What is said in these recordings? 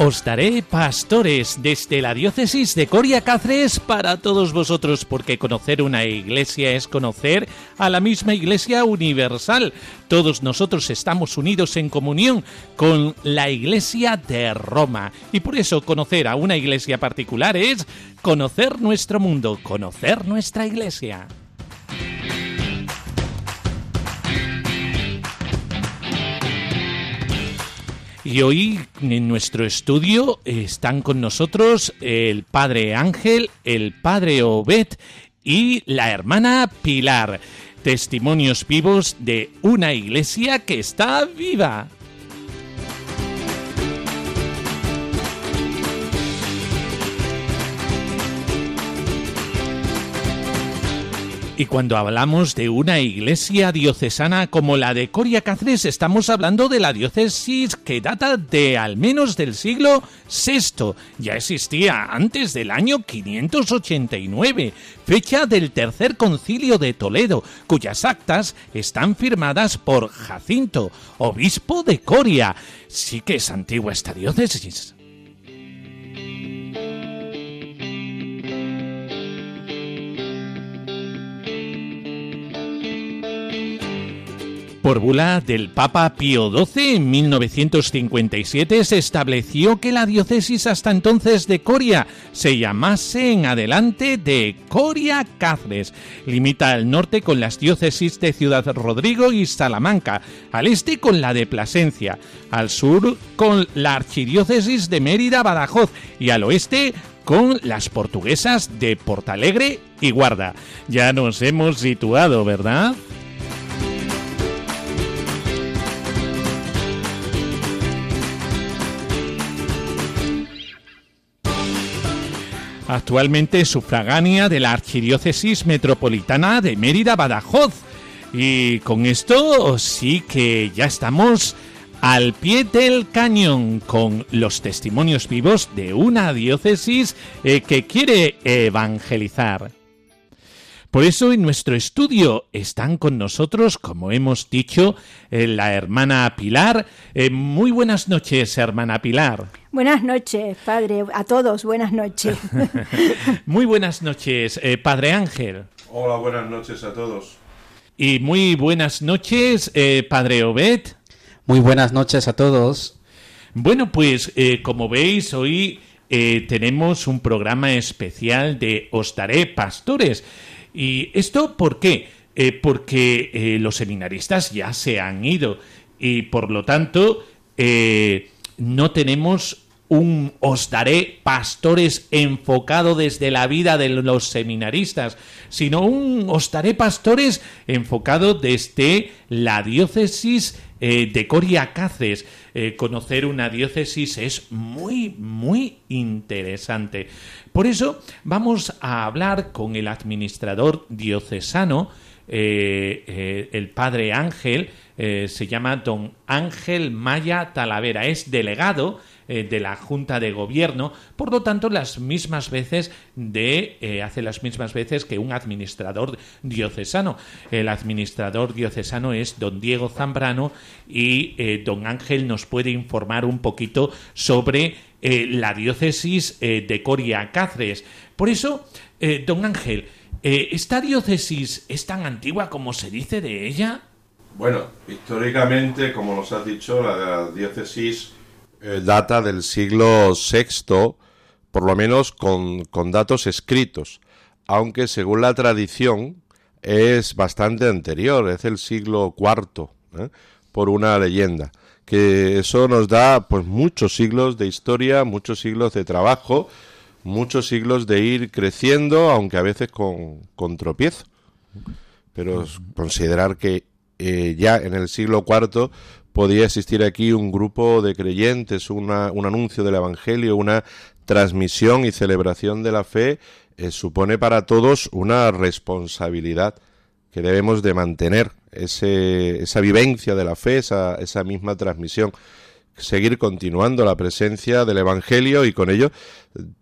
Os daré pastores desde la diócesis de Coria Cáceres para todos vosotros, porque conocer una iglesia es conocer a la misma iglesia universal. Todos nosotros estamos unidos en comunión con la iglesia de Roma. Y por eso conocer a una iglesia particular es conocer nuestro mundo, conocer nuestra iglesia. Y hoy en nuestro estudio están con nosotros el padre Ángel, el padre Obed y la hermana Pilar. Testimonios vivos de una iglesia que está viva. Y cuando hablamos de una iglesia diocesana como la de Coria Cáceres, estamos hablando de la diócesis que data de al menos del siglo VI. Ya existía antes del año 589, fecha del tercer concilio de Toledo, cuyas actas están firmadas por Jacinto, obispo de Coria. Sí que es antigua esta diócesis. Por del Papa Pío XII en 1957 se estableció que la diócesis hasta entonces de Coria se llamase en adelante de Coria Cáceres. Limita al norte con las diócesis de Ciudad Rodrigo y Salamanca, al este con la de Plasencia, al sur con la archidiócesis de Mérida Badajoz y al oeste con las portuguesas de Portalegre y Guarda. Ya nos hemos situado, ¿verdad? Actualmente sufragánea de la Archidiócesis Metropolitana de Mérida Badajoz. Y con esto sí que ya estamos al pie del cañón con los testimonios vivos de una diócesis eh, que quiere evangelizar. Por eso en nuestro estudio están con nosotros, como hemos dicho, eh, la hermana Pilar. Eh, muy buenas noches, hermana Pilar. Buenas noches, padre. A todos, buenas noches. muy buenas noches, eh, padre Ángel. Hola, buenas noches a todos. Y muy buenas noches, padre Obed. Muy buenas noches a todos. Bueno, pues como veis, hoy tenemos un programa especial de Os daré pastores. ¿Y esto por qué? Eh, porque eh, los seminaristas ya se han ido y por lo tanto eh, no tenemos un os daré pastores enfocado desde la vida de los seminaristas, sino un os daré pastores enfocado desde la diócesis de Coria Cáceres. conocer una diócesis es muy, muy interesante. Por eso vamos a hablar con el administrador diocesano, eh, eh, el padre Ángel, eh, se llama don Ángel Maya Talavera, es delegado de la Junta de Gobierno, por lo tanto las mismas veces de hace las mismas veces que un administrador diocesano. El administrador diocesano es don Diego Zambrano y don Ángel nos puede informar un poquito sobre eh, la diócesis eh, de Coria Cáceres. Por eso, eh, don Ángel, ¿esta diócesis es tan antigua como se dice de ella? Bueno, históricamente, como nos has dicho, la diócesis data del siglo VI, por lo menos con, con datos escritos, aunque según la tradición es bastante anterior, es el siglo IV, por una leyenda que eso nos da pues muchos siglos de historia, muchos siglos de trabajo, muchos siglos de ir creciendo, aunque a veces con, con tropiezo. Pero considerar que eh, ya en el siglo IV podía existir aquí un grupo de creyentes, una, un anuncio del Evangelio, una transmisión y celebración de la fe, eh, supone para todos una responsabilidad que debemos de mantener, ese, esa vivencia de la fe, esa, esa misma transmisión. Seguir continuando la presencia del Evangelio y con ello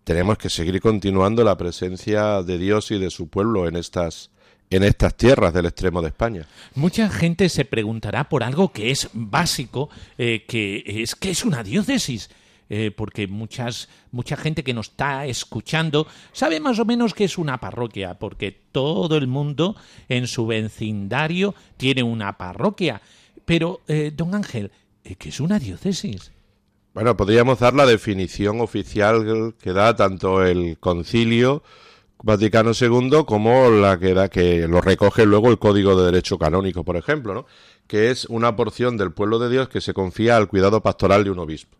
tenemos que seguir continuando la presencia de Dios y de su pueblo en estas en estas tierras del extremo de España. Mucha gente se preguntará por algo que es básico, eh, que es que es una diócesis. Eh, porque muchas, mucha gente que nos está escuchando sabe más o menos que es una parroquia, porque todo el mundo en su vecindario tiene una parroquia. Pero, eh, don Ángel, ¿qué es una diócesis? Bueno, podríamos dar la definición oficial que da tanto el concilio Vaticano II como la que da que lo recoge luego el Código de Derecho Canónico, por ejemplo, ¿no? que es una porción del pueblo de Dios que se confía al cuidado pastoral de un obispo.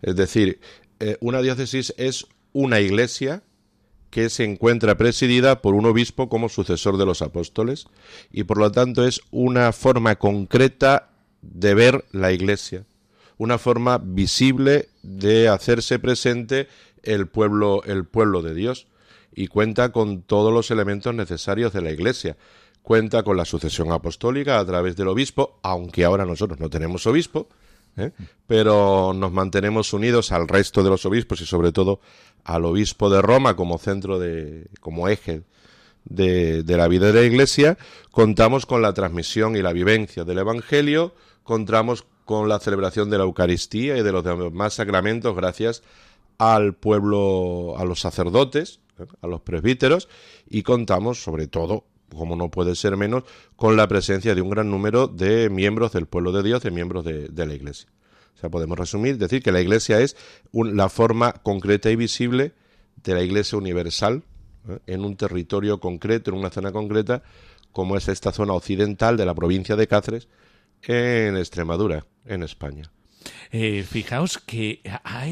Es decir, eh, una diócesis es una iglesia que se encuentra presidida por un obispo como sucesor de los apóstoles y por lo tanto es una forma concreta de ver la iglesia, una forma visible de hacerse presente el pueblo, el pueblo de Dios y cuenta con todos los elementos necesarios de la Iglesia. Cuenta con la sucesión apostólica a través del obispo, aunque ahora nosotros no tenemos obispo, ¿eh? pero nos mantenemos unidos al resto de los obispos y sobre todo al obispo de Roma como centro de, como eje de, de, la vida de la Iglesia, contamos con la transmisión y la vivencia del Evangelio, contamos con la celebración de la Eucaristía y de los demás sacramentos gracias al pueblo, a los sacerdotes, a los presbíteros y contamos sobre todo como no puede ser menos, con la presencia de un gran número de miembros del pueblo de Dios, de miembros de, la Iglesia. O sea, podemos resumir, decir que la Iglesia es la forma concreta y visible de la Iglesia universal ¿eh? en un territorio concreto, en una zona concreta, como es esta zona occidental de la provincia de Cáceres, en Extremadura, en España. Eh, fijaos que ha,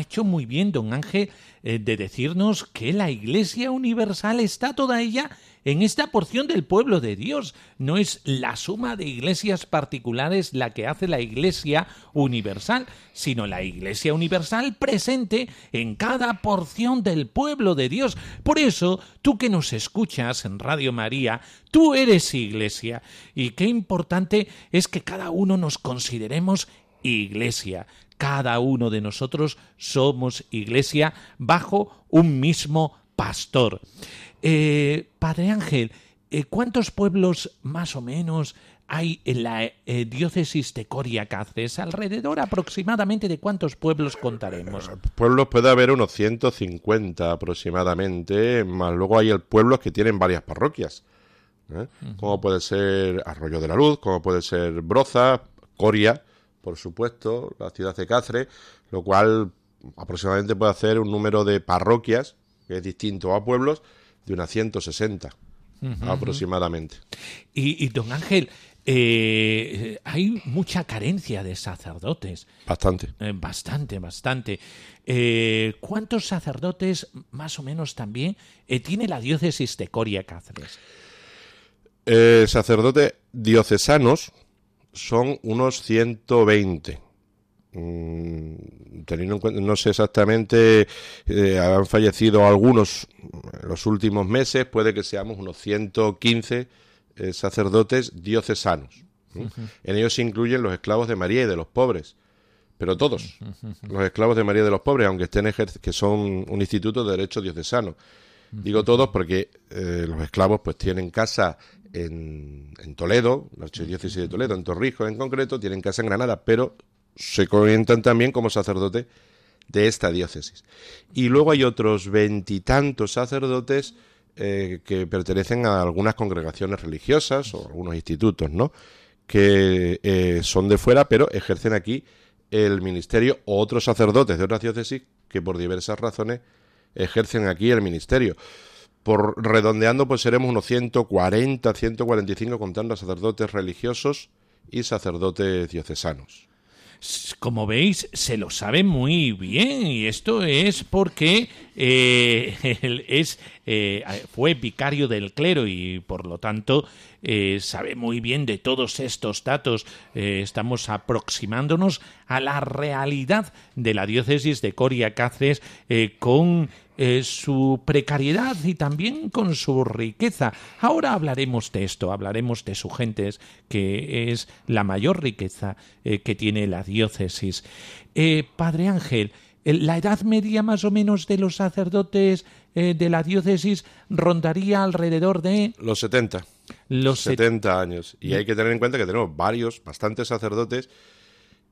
hecho muy bien don Ángel eh, de decirnos que la Iglesia Universal está toda ella en esta porción del pueblo de Dios. No es la suma de iglesias particulares la que hace la Iglesia Universal, sino la Iglesia Universal presente en cada porción del pueblo de Dios. Por eso, tú que nos escuchas en Radio María, tú eres Iglesia. Y qué importante es que cada uno nos consideremos iglesia. Cada uno de nosotros somos iglesia bajo un mismo pastor. Eh, Padre Ángel, eh, ¿cuántos pueblos más o menos hay en la eh, diócesis de Coria Cáceres? Alrededor aproximadamente de cuántos pueblos contaremos. Pueblos puede haber unos 150 aproximadamente, más luego hay pueblos que tienen varias parroquias. Como puede ser Arroyo de la Luz, como puede ser Broza, Coria, por supuesto, la ciudad de Cáceres, lo cual aproximadamente puede hacer un número de parroquias, que es distinto a pueblos, de unas 160 aproximadamente. Y, don Ángel, eh, hay mucha carencia de sacerdotes. Bastante. Eh, bastante, bastante. Eh, ¿Cuántos sacerdotes más o menos también tiene la diócesis de Coria Cáceres? sacerdotes diocesanos, son unos 120. Mm, teniendo en cuenta, no sé exactamente, eh, han fallecido algunos en los últimos meses, puede que seamos unos 115 eh, sacerdotes diocesanos. En ellos se incluyen los esclavos de María y de los pobres, pero todos, los esclavos de María y de los pobres, aunque estén que son un instituto de derecho diocesano. Digo todos porque eh, los esclavos pues tienen casa en, Toledo, la archidiócesis de Toledo, en Torrijos en concreto, tienen casa en Granada, pero se comentan también como sacerdote de esta diócesis. Y luego hay otros veintitantos sacerdotes eh, que pertenecen a algunas congregaciones religiosas o algunos institutos, ¿no? Que eh, son de fuera, pero ejercen aquí el ministerio o otros sacerdotes de otras diócesis que por diversas razones ejercen aquí el ministerio por redondeando, pues seremos unos 140, 145 contando a sacerdotes religiosos y sacerdotes diocesanos. Como veis, se lo sabe muy bien y esto es porque eh, es, eh, fue vicario del clero y por lo tanto eh, sabe muy bien de todos estos datos. estamos aproximándonos a la realidad de la diócesis de Coria Cáceres con su precariedad y también con su riqueza. Ahora hablaremos de esto, hablaremos de su gentes, que es la mayor riqueza que tiene la diócesis. Padre Ángel, la edad media más o menos de los sacerdotes eh, de la diócesis rondaría alrededor de... Los 70. Los 70 años. Y hay que tener en cuenta que tenemos varios, bastantes sacerdotes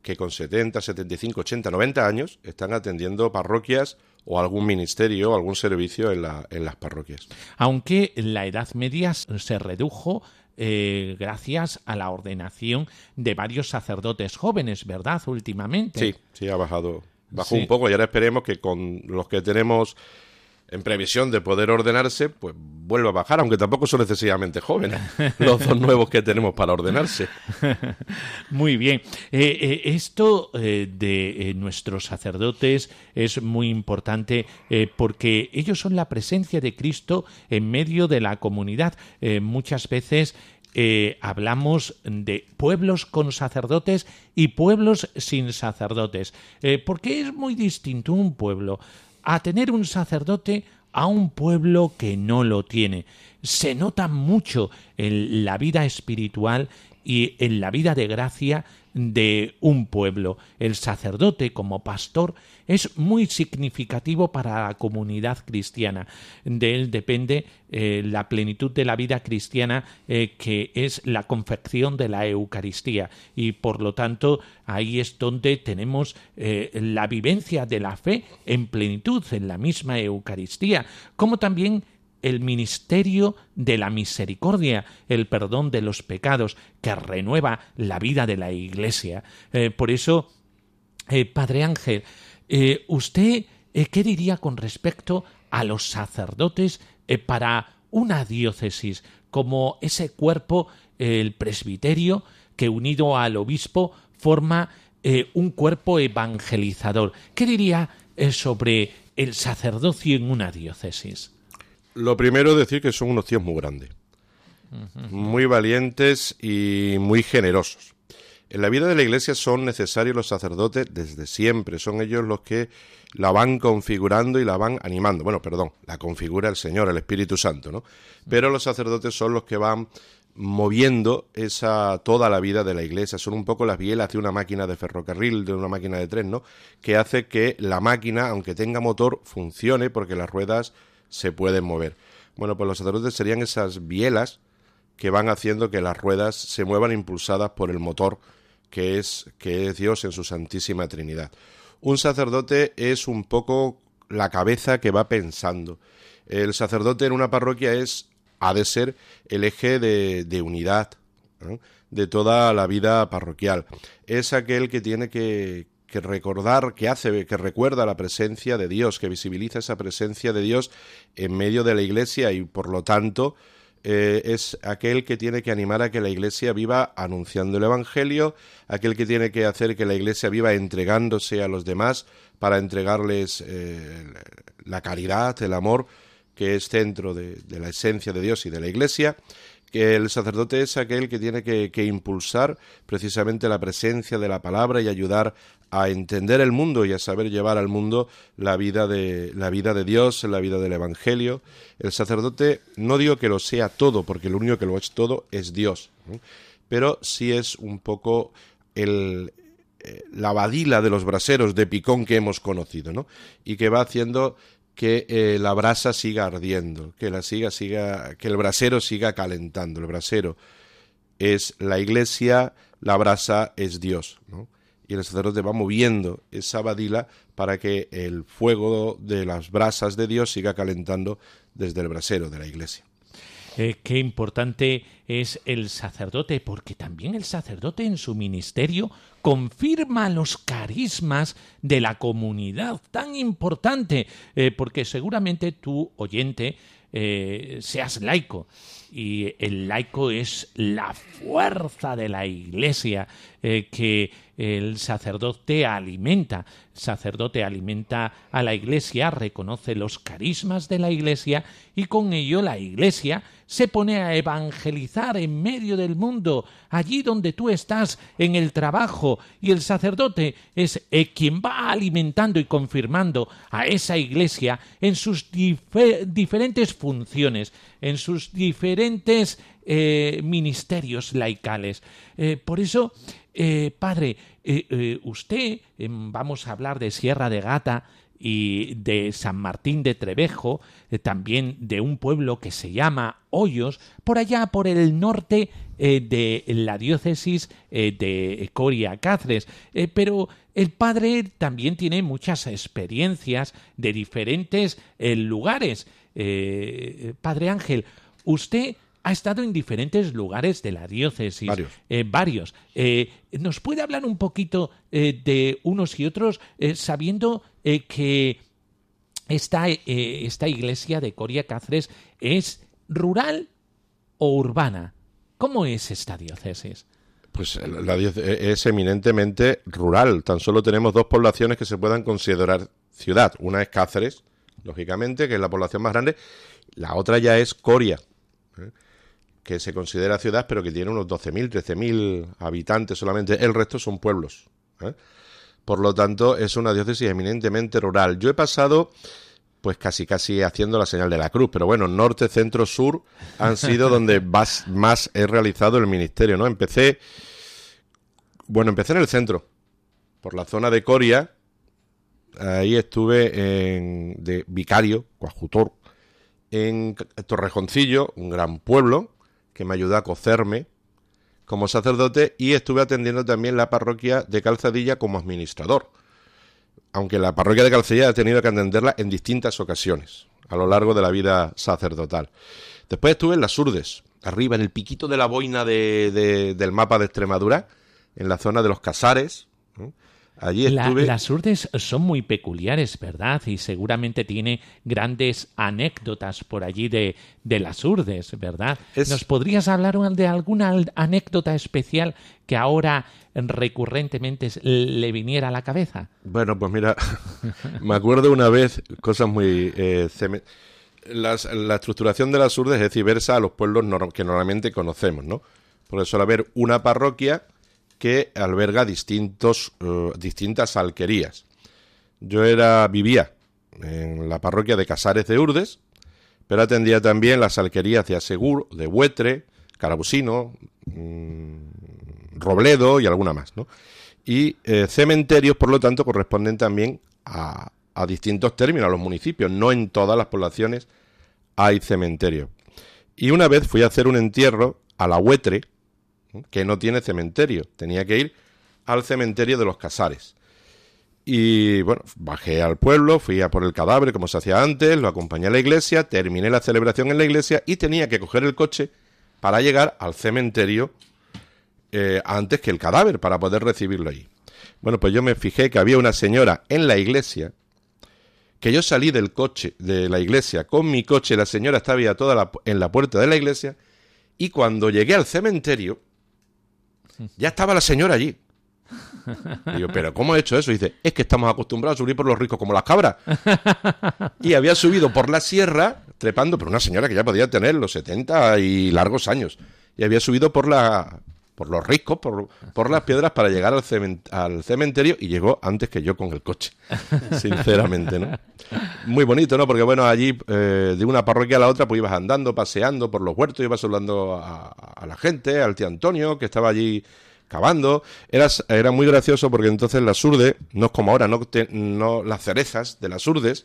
que con 70, 75, 80, 90 años están atendiendo parroquias o algún ministerio o algún servicio en, la, en las parroquias. Aunque la edad media se redujo eh, gracias a la ordenación de varios sacerdotes jóvenes, ¿verdad? Últimamente. Sí, sí, ha bajado bajó un poco y ahora esperemos que con los que tenemos en previsión de poder ordenarse, pues vuelva a bajar, aunque tampoco son excesivamente jóvenes los dos nuevos que tenemos para ordenarse. Muy bien. Eh, eh, esto eh, de nuestros sacerdotes es muy importante porque ellos son la presencia de Cristo en medio de la comunidad. muchas veces eh, hablamos de pueblos con sacerdotes y pueblos sin sacerdotes. Eh, porque es muy distinto un pueblo a tener un sacerdote a un pueblo que no lo tiene. Se nota mucho en la vida espiritual y en la vida de gracia de un pueblo. El sacerdote como pastor es muy significativo para la comunidad cristiana. De él depende eh, la plenitud de la vida cristiana eh, que es la confección de la Eucaristía y por lo tanto ahí es donde tenemos eh, la vivencia de la fe en plenitud en la misma Eucaristía como también el ministerio de la misericordia, el perdón de los pecados, que renueva la vida de la Iglesia. Eh, por eso, eh, Padre Ángel, eh, ¿usted qué diría con respecto a los sacerdotes para una diócesis como ese cuerpo, el presbiterio, que unido al obispo forma un cuerpo evangelizador? ¿Qué diría sobre el sacerdocio en una diócesis? Lo primero es decir que son unos tíos muy grandes, muy valientes y muy generosos. En la vida de la Iglesia son necesarios los sacerdotes desde siempre, son ellos los que la van configurando y la van animando. Bueno, perdón, la configura el Señor, el Espíritu Santo, ¿no? Pero los sacerdotes son los que van moviendo esa toda la vida de la iglesia. Son un poco las bielas de una máquina de ferrocarril, de una máquina de tren, ¿no? Que hace que la máquina, aunque tenga motor, funcione porque las ruedas se pueden mover. Bueno, pues los sacerdotes serían esas bielas que van haciendo que las ruedas se muevan impulsadas por el motor que es, que es Dios en su Santísima Trinidad. Un sacerdote es un poco la cabeza que va pensando. El sacerdote en una parroquia es, ha de ser el eje de, de unidad de toda la vida parroquial. Es aquel que tiene que, que recordar, que hace, que recuerda la presencia de Dios, que visibiliza esa presencia de Dios en medio de la iglesia y por lo tanto eh, es aquel que tiene que animar a que la iglesia viva anunciando el Evangelio, aquel que tiene que hacer que la iglesia viva entregándose a los demás para entregarles eh, la caridad, el amor, que es centro de, la esencia de Dios y de la iglesia que el sacerdote es aquel que tiene que, que, impulsar precisamente la presencia de la palabra y ayudar a entender el mundo y a saber llevar al mundo la vida de la vida de Dios, la vida del evangelio. El sacerdote no digo que lo sea todo, porque lo único que lo es todo es Dios, pero sí es un poco el eh, la badila de los braseros de picón que hemos conocido, ¿no? Y que va haciendo que eh, la brasa siga ardiendo, que la siga siga que el brasero siga calentando. El brasero es la iglesia, la brasa es Dios, ¿no? Y el sacerdote va moviendo esa badila para que el fuego de las brasas de Dios siga calentando desde el brasero de la iglesia. Eh, qué importante es el sacerdote, porque también el sacerdote en su ministerio confirma los carismas de la comunidad, tan importante, eh, porque seguramente tú, oyente, eh, seas laico, y el laico es la fuerza de la iglesia que el sacerdote alimenta, el sacerdote alimenta a la iglesia, reconoce los carismas de la iglesia y con ello la iglesia se pone a evangelizar en medio del mundo, allí donde tú estás, en el trabajo, y el sacerdote es eh, quien va alimentando y confirmando a esa iglesia en sus diferentes funciones, en sus diferentes eh, ministerios laicales. Eh, por eso, Padre, usted, em, vamos a hablar de Sierra de Gata, y de San Martín de Trevejo, eh, también de un pueblo que se llama Hoyos, por allá por el norte eh, de la diócesis eh, de Coria Cáceres. pero el padre también tiene muchas experiencias de diferentes lugares. padre Ángel, usted ha estado en diferentes lugares de la diócesis. Varios. varios. ¿Nos puede hablar un poquito de unos y otros, sabiendo eh, que esta, eh, esta iglesia de Coria Cáceres es rural o urbana. ¿Cómo es esta diócesis? Pues la diócesis es eminentemente rural. Tan solo tenemos dos poblaciones que se puedan considerar ciudad. Una es Cáceres, lógicamente, que es la población más grande. La otra ya es Coria, ¿eh? Que se considera ciudad, pero que tiene unos 12.000, 13.000 habitantes solamente. El resto son pueblos. Por lo tanto, es una diócesis eminentemente rural. Yo he pasado pues casi casi haciendo la señal de la cruz, pero bueno, norte, centro, sur han sido donde más, más he realizado el ministerio, ¿no? Empecé, bueno, empecé en el centro, por la zona de Coria, ahí estuve en, de vicario, coadjutor, en Torrejoncillo, un gran pueblo, que me ayudó a cocerme, como sacerdote y estuve atendiendo también la parroquia de Calzadilla como administrador. Aunque la parroquia de Calzadilla he tenido que atenderla en distintas ocasiones a lo largo de la vida sacerdotal. Después estuve en las Urdes, arriba en el piquito de la boina del mapa de Extremadura, en la zona de los Casares, Allí estuve... las urdes son muy peculiares, ¿verdad? Y seguramente tiene grandes anécdotas por allí de, de las urdes, ¿verdad? ¿Nos podrías hablar de alguna anécdota especial que ahora recurrentemente le viniera a la cabeza? Bueno, pues mira, me acuerdo una vez cosas muy... Eh, la estructuración de las urdes es diversa a los pueblos que normalmente conocemos, ¿no? Porque suele haber una parroquia que alberga distintos, eh, distintas alquerías. Yo era, vivía en la parroquia de Casares de Urdes, pero atendía también las alquerías de Asegur, de Huetre, Carabusino, mm, Robledo y alguna más, ¿no? Y eh, cementerios, por lo tanto, corresponden también a, a distintos términos, a los municipios. No en todas las poblaciones hay cementerios. Y una vez fui a hacer un entierro a la Huetre, que no tiene cementerio. Tenía que ir al cementerio de los Casares. Y bueno, bajé al pueblo, fui a por el cadáver como se hacía antes, lo acompañé a la iglesia, terminé la celebración en la iglesia y tenía que coger el coche para llegar al cementerio eh, antes que el cadáver, para poder recibirlo ahí. Bueno, pues yo me fijé que había una señora en la iglesia, que yo salí del coche de la iglesia con mi coche, la señora estaba ya toda en la puerta de la iglesia, y cuando llegué al cementerio, ya estaba la señora allí. Y yo, ¿pero cómo he hecho eso? Dice, es que estamos acostumbrados a subir por los ricos como las cabras. Y había subido por la sierra, trepando, pero una señora que ya podía tener los 70 y largos años. Y había subido por la por los riscos, por, por las piedras para llegar al, al, cementerio y llegó antes que yo con el coche, sinceramente, ¿no? Muy bonito, ¿no? Porque bueno, allí eh, de una parroquia a la otra pues ibas andando, paseando por los huertos, ibas hablando a, la gente, al tío Antonio que estaba allí cavando. Era, era muy gracioso porque entonces las urdes, no es como ahora, no, no las cerezas de las urdes,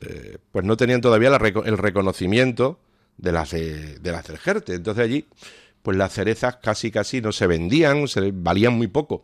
eh, pues no tenían todavía el reconocimiento de las de, de las del Jerte. Entonces allí pues las cerezas casi casi no se vendían, se valían muy poco.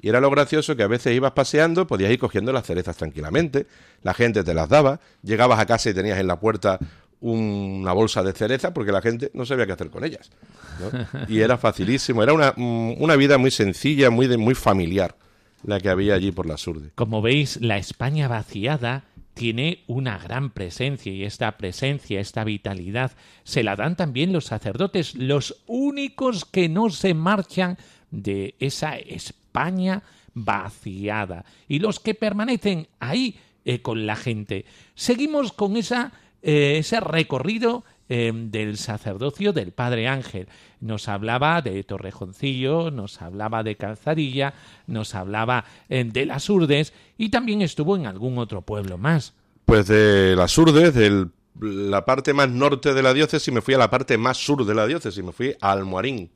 Y era lo gracioso que a veces ibas paseando, podías ir cogiendo las cerezas tranquilamente, la gente te las daba, llegabas a casa y tenías en la puerta una bolsa de cereza porque la gente no sabía qué hacer con ellas. Y era facilísimo, era una, mm, una vida muy sencilla, muy, muy familiar la que había allí por la Surde. Como veis, la España vaciada tiene una gran presencia y esta presencia, esta vitalidad, se la dan también los sacerdotes, los únicos que no se marchan de esa España vaciada y los que permanecen ahí eh, con la gente. Seguimos con esa, eh, ese recorrido eh, del sacerdocio del Padre Ángel. Nos hablaba de Torrejoncillo, nos hablaba de Calzadilla, nos hablaba de las Urdes y también estuvo en algún otro pueblo más. Pues de las Urdes, de la parte más norte de la diócesis, me fui a la parte más sur de la diócesis, me fui a Almoarín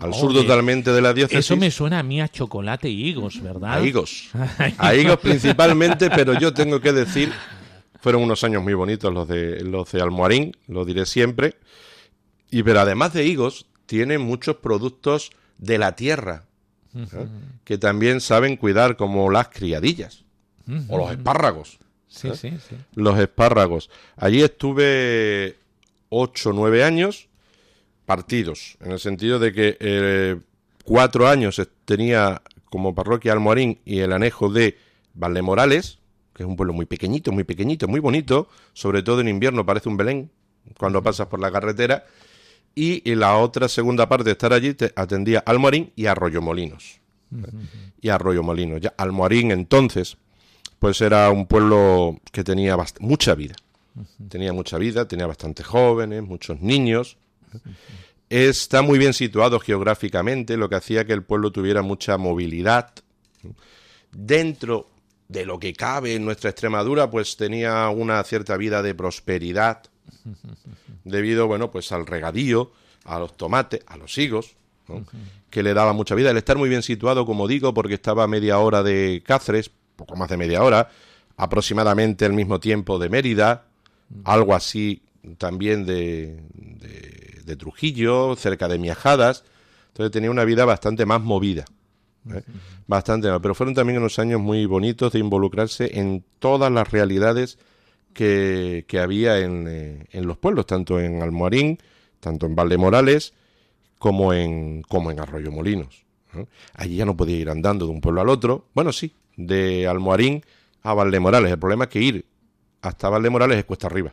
al sur totalmente de la diócesis. Eso me suena a mí a chocolate y higos, ¿verdad? A higos. a higos principalmente, pero yo tengo que decir, fueron unos años muy bonitos los de, los de Almoarín, lo diré siempre. Y pero además de higos, tiene muchos productos de la tierra, ¿eh? que también saben cuidar, como las criadillas o los espárragos. Sí, ¿eh? sí, sí. Los espárragos. Allí estuve ocho, nueve años partidos, en el sentido de que eh, cuatro años tenía como parroquia Almoarín y el anejo de Valdemorales, que es un pueblo muy pequeñito, muy pequeñito, muy bonito, sobre todo en invierno parece un Belén cuando pasas por la carretera, y en la otra segunda parte de estar allí te atendía Almoarín y Arroyo Molinos. Y Arroyo Molinos. Ya Almoarín entonces, pues era un pueblo que tenía mucha vida. Tenía mucha vida, tenía bastantes jóvenes, muchos niños, Está muy bien situado geográficamente, lo que hacía que el pueblo tuviera mucha movilidad. Dentro de lo que cabe en nuestra Extremadura, pues tenía una cierta vida de prosperidad, debido, bueno, pues al regadío, a los tomates, a los higos, que le daba mucha vida. El estar muy bien situado, como digo, porque estaba a media hora de Cáceres, poco más de media hora, aproximadamente el mismo tiempo de Mérida, algo así también de, de, Trujillo, cerca de Miajadas. Entonces tenía una vida bastante más movida. Bastante. Pero fueron también unos años muy bonitos de involucrarse en todas las realidades que, que había en, eh, en, los pueblos, tanto en Almoharín, tanto en Valdemorales, como en, como en Arroyo Molinos. Allí ya no podía ir andando de un pueblo al otro. Bueno, sí, de Almoharín a Valdemorales. El problema es que ir hasta Valdemorales es cuesta arriba.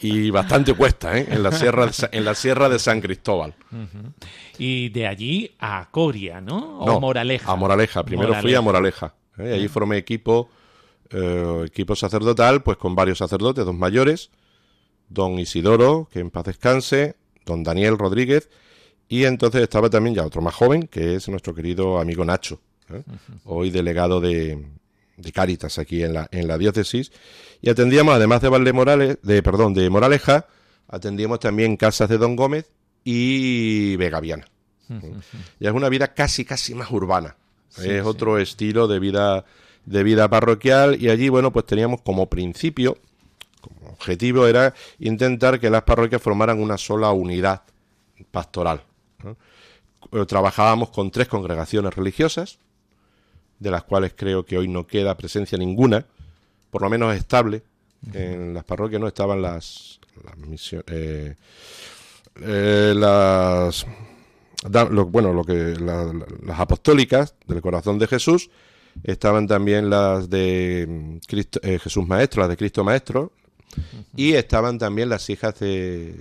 y bastante cuesta, ¿eh? En la sierra, en la sierra de San Cristóbal. Y de allí a Coria, ¿no? O Moraleja. A Moraleja. Primero fui a Moraleja. ¿eh? Allí formé equipo, eh, equipo sacerdotal, pues con varios sacerdotes, dos mayores, don Isidoro, que en paz descanse, don Daniel Rodríguez, y entonces estaba también ya otro más joven, que es nuestro querido amigo Nacho, ¿eh? hoy delegado de, de Cáritas aquí en la, en la diócesis, y atendíamos, además de Valdemorales, de, perdón, de Moraleja, atendíamos también casas de Don Gómez y Vegaviana. ya es una vida casi, casi más urbana. es otro estilo de vida, de vida parroquial, y allí, bueno, pues teníamos como principio, como objetivo era intentar que las parroquias formaran una sola unidad pastoral. Trabajábamos con tres congregaciones religiosas, de las cuales creo que hoy no queda presencia ninguna, por lo menos estable. En las parroquias no estaban las, las misiones, eh, eh, las bueno, lo que las apostólicas del corazón de Jesús, estaban también las de mm, Cristo, eh, Jesús Maestro, las de Cristo Maestro, y estaban también las hijas de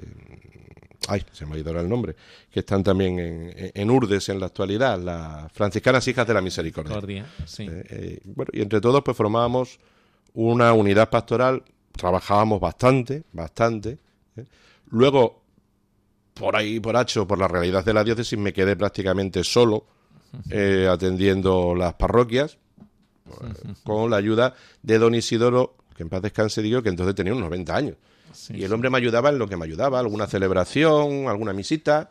ay, se me ha ido el nombre, que están también en, en, Urdes en la actualidad, las franciscanas hijas de la misericordia. Sí. Eh, eh, bueno, y entre todos pues formábamos una unidad pastoral, trabajábamos bastante, bastante. ¿eh? Luego, por ahí, por hacho, por la realidad de la diócesis, me quedé prácticamente solo atendiendo las parroquias, con la ayuda de don Isidoro, que en paz descanse digo, que entonces tenía unos 90 años y el hombre me ayudaba en lo que me ayudaba, alguna celebración, alguna misita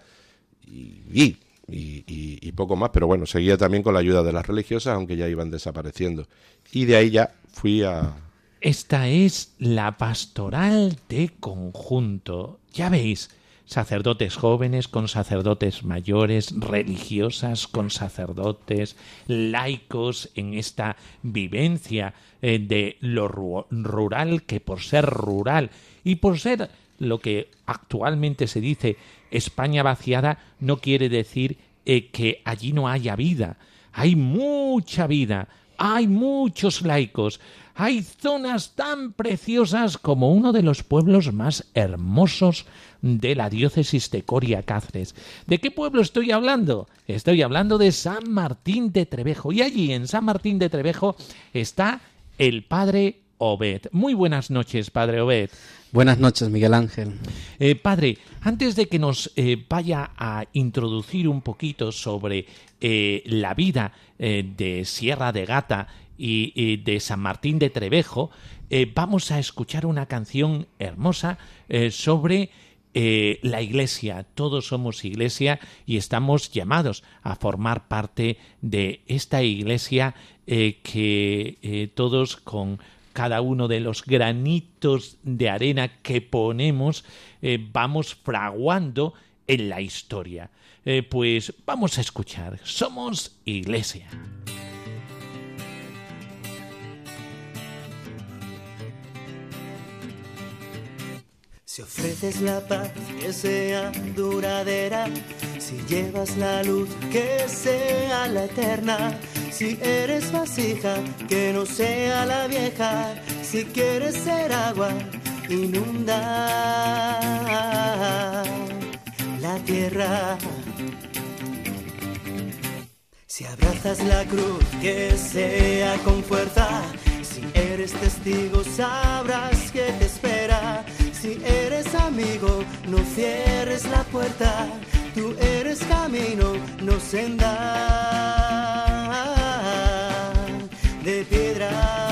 y, y, poco más. Pero bueno, seguía también con la ayuda de las religiosas, aunque ya iban desapareciendo. Y de ahí ya fui a... Esta es la pastoral de conjunto. Ya veis, sacerdotes jóvenes con sacerdotes mayores, religiosas con sacerdotes, laicos en esta vivencia eh, de lo rural que por ser rural y por ser lo que actualmente se dice España vaciada no quiere decir eh, que allí no haya vida. Hay mucha vida, hay muchos laicos. Hay zonas tan preciosas como uno de los pueblos más hermosos de la diócesis de Coria Cáceres. ¿De qué pueblo estoy hablando? Estoy hablando de San Martín de Trevejo. Y allí en San Martín de Trevejo está el padre Obed. Muy buenas noches, padre Obed. Buenas noches, Miguel Ángel. Eh, padre, antes de que nos eh, vaya a introducir un poquito sobre eh, la vida de Sierra de Gata y, de San Martín de Trevejo, vamos a escuchar una canción hermosa sobre la iglesia. Todos somos iglesia y estamos llamados a formar parte de esta iglesia que todos con cada uno de los granitos de arena que ponemos eh, vamos fraguando en la historia. Eh, pues vamos a escuchar. Somos iglesia. Si ofreces la paz que sea duradera, si llevas la luz que sea la eterna, si eres vasija que no sea la vieja, si quieres ser agua, inunda la tierra. Si abrazas la cruz que sea con fuerza, si eres testigo sabrás que te espera si eres amigo, no cierres la puerta. Tú eres camino, no senda de piedra.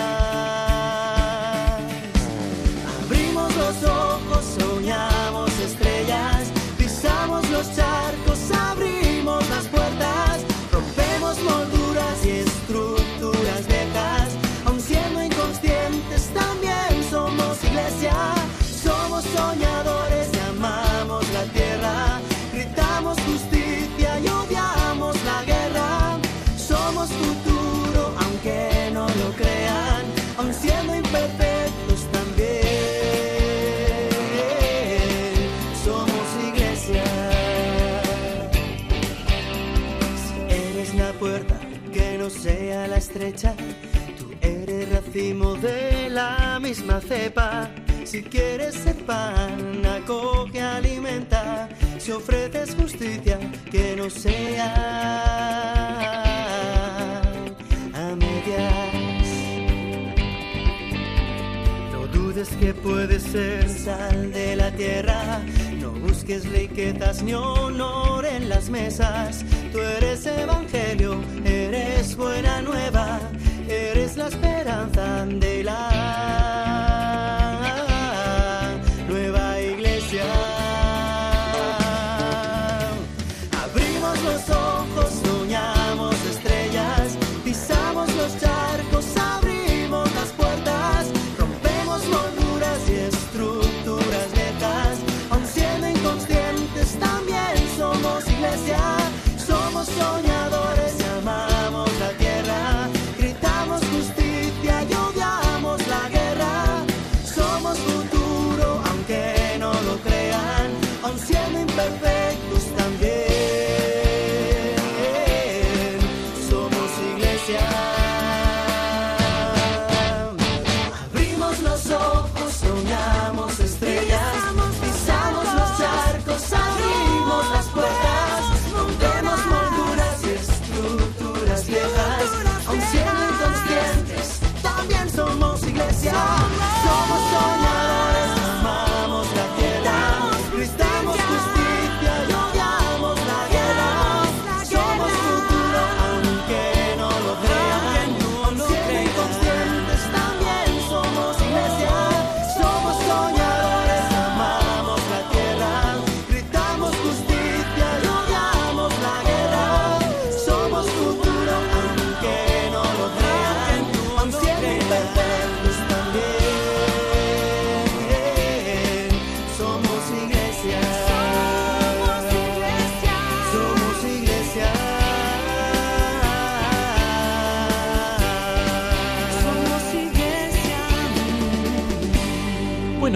Tú eres racimo de la misma cepa si quieres ser pan, acoge, alimenta. Si ofreces justicia, que no sea a medias. Que puedes ser sal de la tierra. No busques riquezas ni honor en las mesas. Tú eres evangelio, eres buena nueva, eres la esperanza de la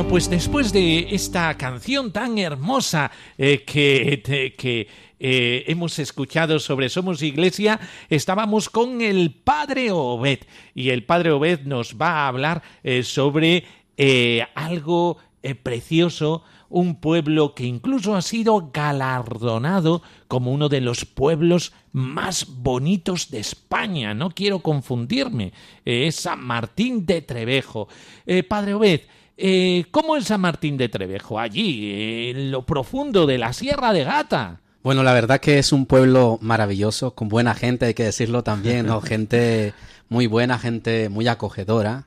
Pues después de esta canción tan hermosa eh, que, que eh, hemos escuchado sobre Somos Iglesia, estábamos con el Padre Obed y el Padre Obed nos va a hablar eh, sobre algo precioso, un pueblo que incluso ha sido galardonado como uno de los pueblos más bonitos de España. No quiero confundirme. es San Martín de Trevejo. Padre Obed, eh, ¿Cómo es San Martín de Trevejo? Allí, en lo profundo de la Sierra de Gata. Bueno, la verdad que es un pueblo maravilloso, con buena gente, hay que decirlo también, ¿no? gente muy buena, gente muy acogedora.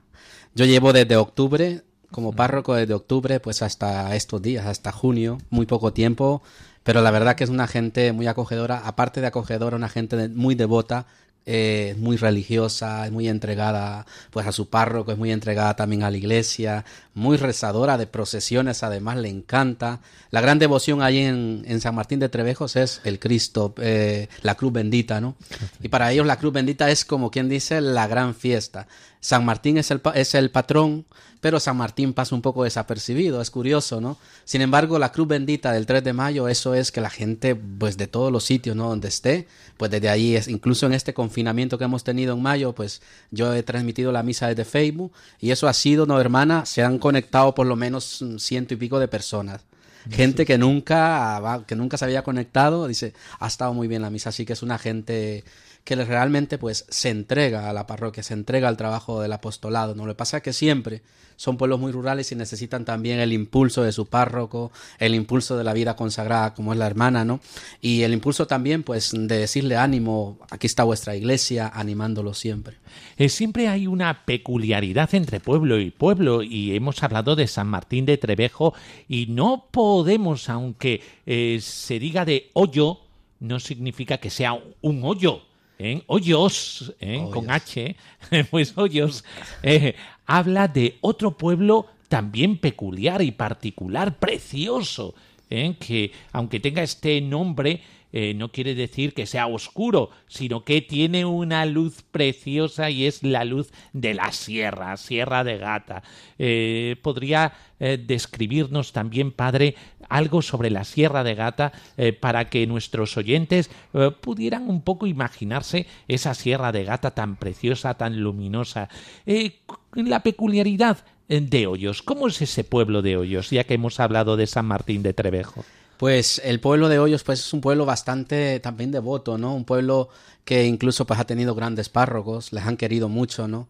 Yo llevo desde octubre, como párroco desde octubre, pues hasta estos días, hasta junio, muy poco tiempo, pero la verdad que es una gente muy acogedora, aparte de acogedora, una gente muy devota, es muy religiosa, es muy entregada pues a su párroco, es muy entregada también a la iglesia, muy rezadora de procesiones, además le encanta. La gran devoción ahí en, en San Martín de Trevejos es el Cristo, eh, la cruz bendita, ¿no? Y para ellos la cruz bendita es como quien dice la gran fiesta. San Martín es el, es el patrón, pero San Martín pasa un poco desapercibido, es curioso, ¿no? Sin embargo, la cruz bendita del 3 de mayo, eso es que la gente, pues de todos los sitios, ¿no? Donde esté, pues desde ahí, es, incluso en este confinamiento que hemos tenido en mayo, pues yo he transmitido la misa desde Facebook y eso ha sido, ¿no, hermana? Se han conectado por lo menos ciento y pico de personas. Gente que nunca, que nunca se había conectado, dice, ha estado muy bien la misa, así que es una gente que realmente pues se entrega a la parroquia, se entrega al trabajo del apostolado. No le pasa que siempre son pueblos muy rurales y necesitan también el impulso de su párroco, el impulso de la vida consagrada como es la hermana, ¿no? Y el impulso también pues de decirle ánimo, aquí está vuestra iglesia, animándolo siempre. Eh, siempre hay una peculiaridad entre pueblo y pueblo y hemos hablado de San Martín de Trevejo y no podemos, aunque eh, se diga de hoyo, no significa que sea un hoyo ¿eh? Hoyos, con H, pues Hoyos, eh, habla de otro pueblo también peculiar y particular, precioso, ¿eh? que aunque tenga este nombre, eh, no quiere decir que sea oscuro, sino que tiene una luz preciosa y es la luz de la sierra, Sierra de Gata. Eh, ¿Podría eh, describirnos también, padre, algo sobre la Sierra de Gata para que nuestros oyentes pudieran un poco imaginarse esa Sierra de Gata tan preciosa, tan luminosa? la peculiaridad de Hoyos. ¿Cómo es ese pueblo de Hoyos, ya que hemos hablado de San Martín de Trevejo? Pues el pueblo de Hoyos pues es un pueblo bastante también devoto, ¿no? Un pueblo que incluso pues ha tenido grandes párrocos, les han querido mucho, ¿no?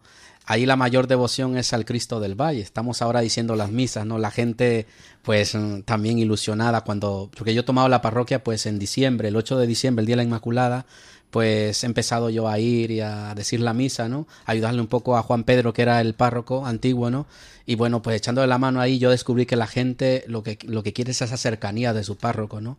Ahí la mayor devoción es al Cristo del Valle. Estamos ahora diciendo las misas, ¿no? La gente pues mm, también ilusionada cuando porque yo he tomado la parroquia pues en diciembre, el 8 de diciembre, el día de la Inmaculada, pues he empezado yo a ir y a decir la misa, ¿no? ayudarle un poco a Juan Pedro, que era el párroco antiguo, ¿no? Y bueno, pues echándole la mano ahí, yo descubrí que la gente lo que, lo que quiere es esa cercanía de su párroco, ¿no?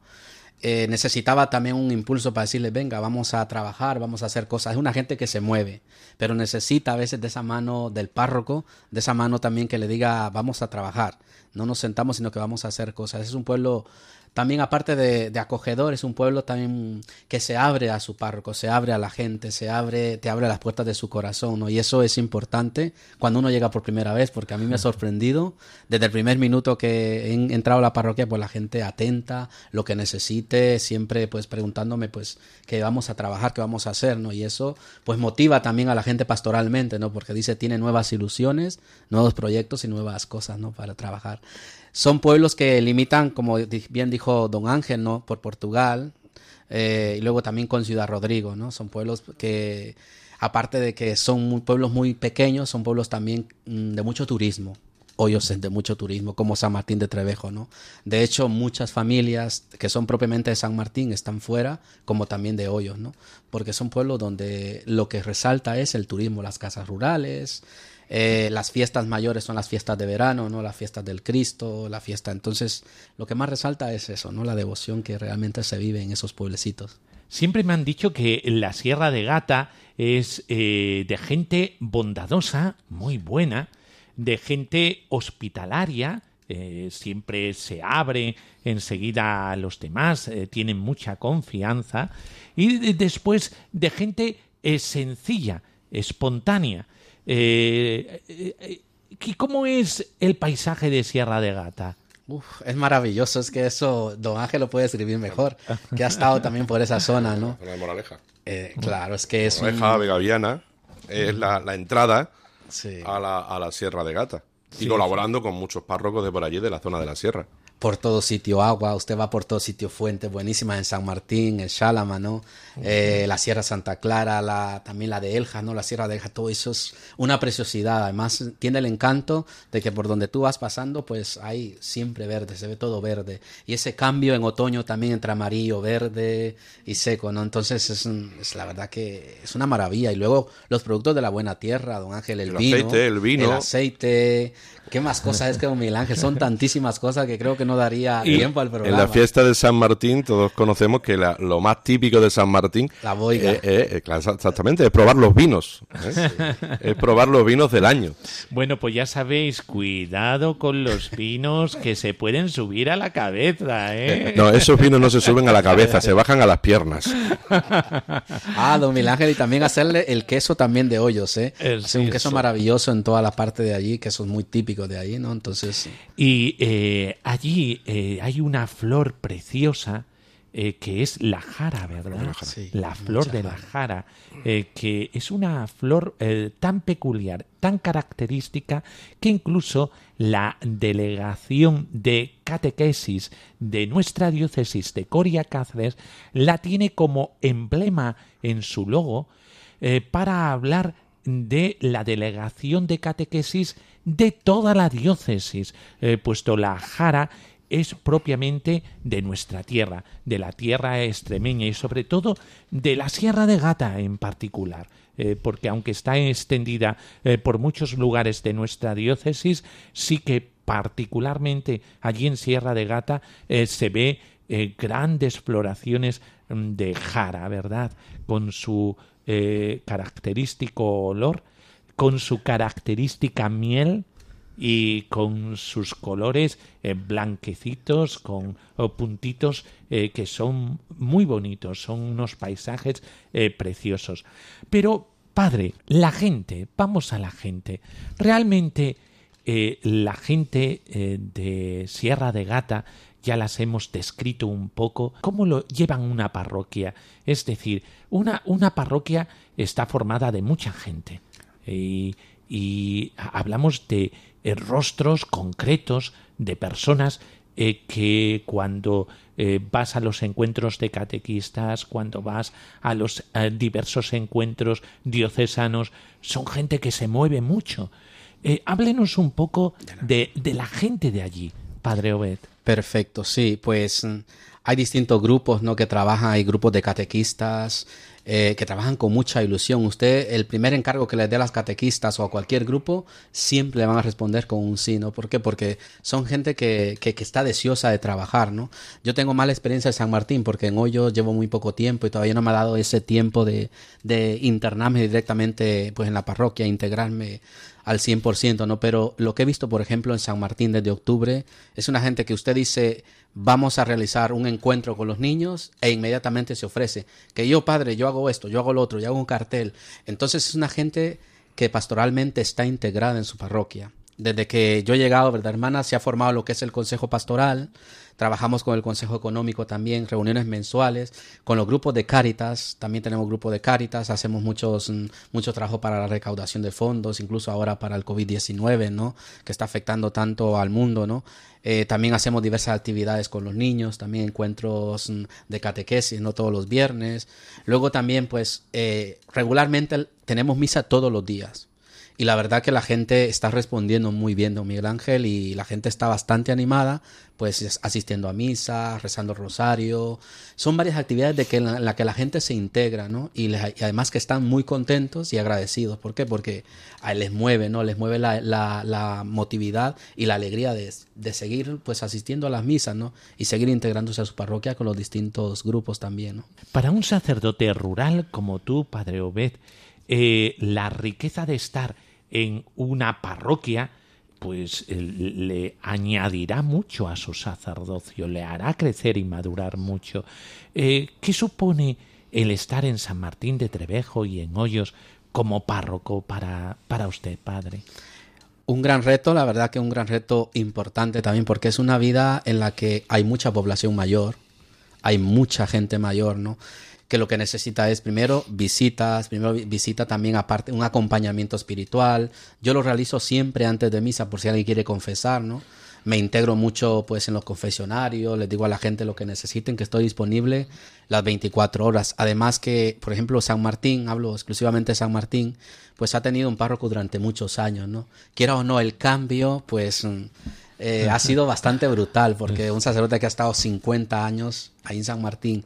Eh, necesitaba también un impulso para decirle, venga, vamos a trabajar, vamos a hacer cosas. Es una gente que se mueve, pero necesita a veces de esa mano del párroco, de esa mano también que le diga, vamos a trabajar. No nos sentamos, sino que vamos a hacer cosas. Es un pueblo también aparte de, acogedor, es un pueblo también que se abre a su párroco, se abre a la gente, se abre, te abre las puertas de su corazón, ¿no? Y eso es importante cuando uno llega por primera vez, porque a mí me ha sorprendido desde el primer minuto que he entrado a la parroquia, pues la gente atenta, lo que necesite, siempre pues preguntándome pues qué vamos a trabajar, qué vamos a hacer, ¿no? Y eso pues motiva también a la gente pastoralmente, ¿no? Porque dice, tiene nuevas ilusiones, nuevos proyectos y nuevas cosas, ¿no? Para trabajar. Son pueblos que limitan, como bien dijo don Ángel, ¿no? Por Portugal, eh, y luego también con Ciudad Rodrigo, ¿no? Son pueblos que, aparte de que son pueblos muy pequeños, son pueblos también mm, de mucho turismo. Hoyos de mucho turismo, como San Martín de Trevejo, ¿no? De hecho, muchas familias que son propiamente de San Martín están fuera, como también de Hoyos, ¿no? Porque son pueblos donde lo que resalta es el turismo, las casas rurales, eh, las fiestas mayores son las fiestas de verano, ¿no? Las fiestas del Cristo, la fiesta. Entonces, lo que más resalta es eso, ¿no? La devoción que realmente se vive en esos pueblecitos. Siempre me han dicho que la Sierra de Gata es eh, de gente bondadosa, muy buena, de gente hospitalaria, eh, siempre se abre enseguida a los demás, tienen mucha confianza, y después de gente sencilla, espontánea. Eh, eh, ¿y cómo es el paisaje de Sierra de Gata? Uf, es maravilloso, es que eso Don Ángel lo puede escribir mejor, que ha estado también por esa zona, ¿no? Zona de Moraleja. Eh, claro, es que es un- Moraleja de Gaviana es la, la entrada sí. a la, a la Sierra de Gata. Y colaborando con muchos párrocos de por allí, de la zona de la Sierra. Por todo sitio agua, usted va por todo sitio fuentes buenísimas en San Martín, en Xalama, ¿no? Eh, la Sierra Santa Clara, la, también la de Elja, ¿no? La Sierra de Elja, todo eso es una preciosidad. Además, tiene el encanto de que por donde tú vas pasando, pues hay siempre verde, se ve todo verde. Y ese cambio en otoño también entre amarillo, verde y seco, ¿no? Entonces es, un- es la verdad que es una maravilla. Y luego los productos de la buena tierra, don Ángel, el, El vino. aceite, el vino. El aceite. ¿Qué más cosas es que don Miguel Ángel? Son tantísimas cosas que creo que no daría Y tiempo al En programa. la fiesta de San Martín todos conocemos que la- lo más típico de San Martín La boiga. eh, eh, eh, claro, exactamente, es probar los vinos. ¿eh? Es probar los vinos del año. Bueno, pues ya sabéis, cuidado con los vinos que se pueden subir a la cabeza, ¿eh? No, esos vinos no se suben a la cabeza, se bajan a las piernas. Ah, don Miguel Ángel, y también hacerle el queso también de hoyos, ¿eh? Hace un queso maravilloso en toda la parte de allí, quesos muy típicos de allí, ¿no? Entonces, Y eh, eh, hay una flor preciosa eh, que es la jara, ¿verdad? Sí, la flor de la jara, eh, que es una flor eh, tan peculiar, tan característica, que incluso la delegación de catequesis de nuestra diócesis de Coria Cáceres la tiene como emblema en su logo para hablar de la delegación de catequesis de toda la diócesis, eh, puesto la jara es propiamente de nuestra tierra, de la tierra extremeña y sobre todo de la Sierra de Gata en particular, eh, porque aunque está extendida eh, por muchos lugares de nuestra diócesis, sí que particularmente allí en Sierra de Gata eh, se ve grandes floraciones mm, de jara, ¿verdad? Con su eh, característico olor, con su característica miel y con sus colores eh, blanquecitos, con puntitos eh, que son muy bonitos, son unos paisajes preciosos. Pero, padre, la gente, vamos a la gente. Realmente la gente de Sierra de Gata ya las hemos descrito un poco, cómo lo llevan una parroquia. Es decir, una, una parroquia está formada de mucha gente. Y, y hablamos de eh, rostros concretos de personas eh, que cuando eh, vas a los encuentros de catequistas, cuando vas a los diversos encuentros diocesanos, son gente que se mueve mucho. Háblenos un poco de, de la gente de allí, Padre Obed. Perfecto, sí, pues mm, hay distintos grupos, ¿no? Que trabajan, hay grupos de catequistas eh, que trabajan con mucha ilusión. Usted, el primer encargo que le dé a las catequistas o a cualquier grupo, siempre le van a responder con un sí, ¿no? ¿Por qué? Porque son gente que, que, que está deseosa de trabajar, ¿no? Yo tengo mala experiencia en San Martín porque en Hoyo llevo muy poco tiempo y todavía no me ha dado ese tiempo de, de internarme directamente pues en la parroquia, integrarme al 100%, ¿no? Pero lo que he visto, por ejemplo, en San Martín desde octubre, es una gente que usted dice, vamos a realizar un encuentro con los niños e inmediatamente se ofrece, que yo, padre, yo hago esto, yo hago lo otro, yo hago un cartel. Entonces es una gente que pastoralmente está integrada en su parroquia. Desde que yo he llegado, ¿verdad, hermana? Se ha formado lo que es el Consejo Pastoral, trabajamos con el Consejo Económico también, reuniones mensuales, con los grupos de Cáritas, también tenemos grupos de Cáritas, hacemos muchos, mm, mucho trabajo para la recaudación de fondos, incluso ahora para el COVID-19, ¿no? Que está afectando tanto al mundo, ¿no? Eh, también hacemos diversas actividades con los niños, también encuentros mm, de catequesis, no todos los viernes. Luego también, pues, eh, regularmente tenemos misa todos los días. Y la verdad que la gente está respondiendo muy bien, don Miguel Ángel, y la gente está bastante animada, pues es- asistiendo a misa, rezando el rosario. Son varias actividades de que en la, que la gente se integra, ¿no? Y, además que están muy contentos y agradecidos. ¿Por qué? Porque a les mueve, ¿no? Les mueve la, la, la motividad y la alegría de, de seguir, pues, asistiendo a las misas, ¿no? Y seguir integrándose a su parroquia con los distintos grupos también, ¿no? Para un sacerdote rural como tú, Padre Obed, eh, la riqueza de estar en una parroquia, pues eh, le añadirá mucho a su sacerdocio, le hará crecer y madurar mucho. Eh, ¿Qué supone el estar en San Martín de Trevejo y en Hoyos como párroco para, para usted, Padre? Un gran reto, la verdad que un gran reto importante también porque es una vida en la que hay mucha población mayor, hay mucha gente mayor, ¿no? Que lo que necesita es primero visitas, primero visita también aparte un acompañamiento espiritual. Yo lo realizo siempre antes de misa por si alguien quiere confesar, ¿no? Me integro mucho pues en los confesionarios, les digo a la gente lo que necesiten, que estoy disponible las 24 horas. Además que, por ejemplo, San Martín, hablo exclusivamente de San Martín, pues ha tenido un párroco durante muchos años, ¿no? Quiera o no, el cambio, pues mm, eh, ha sido bastante brutal, porque un sacerdote que ha estado 50 años ahí en San Martín,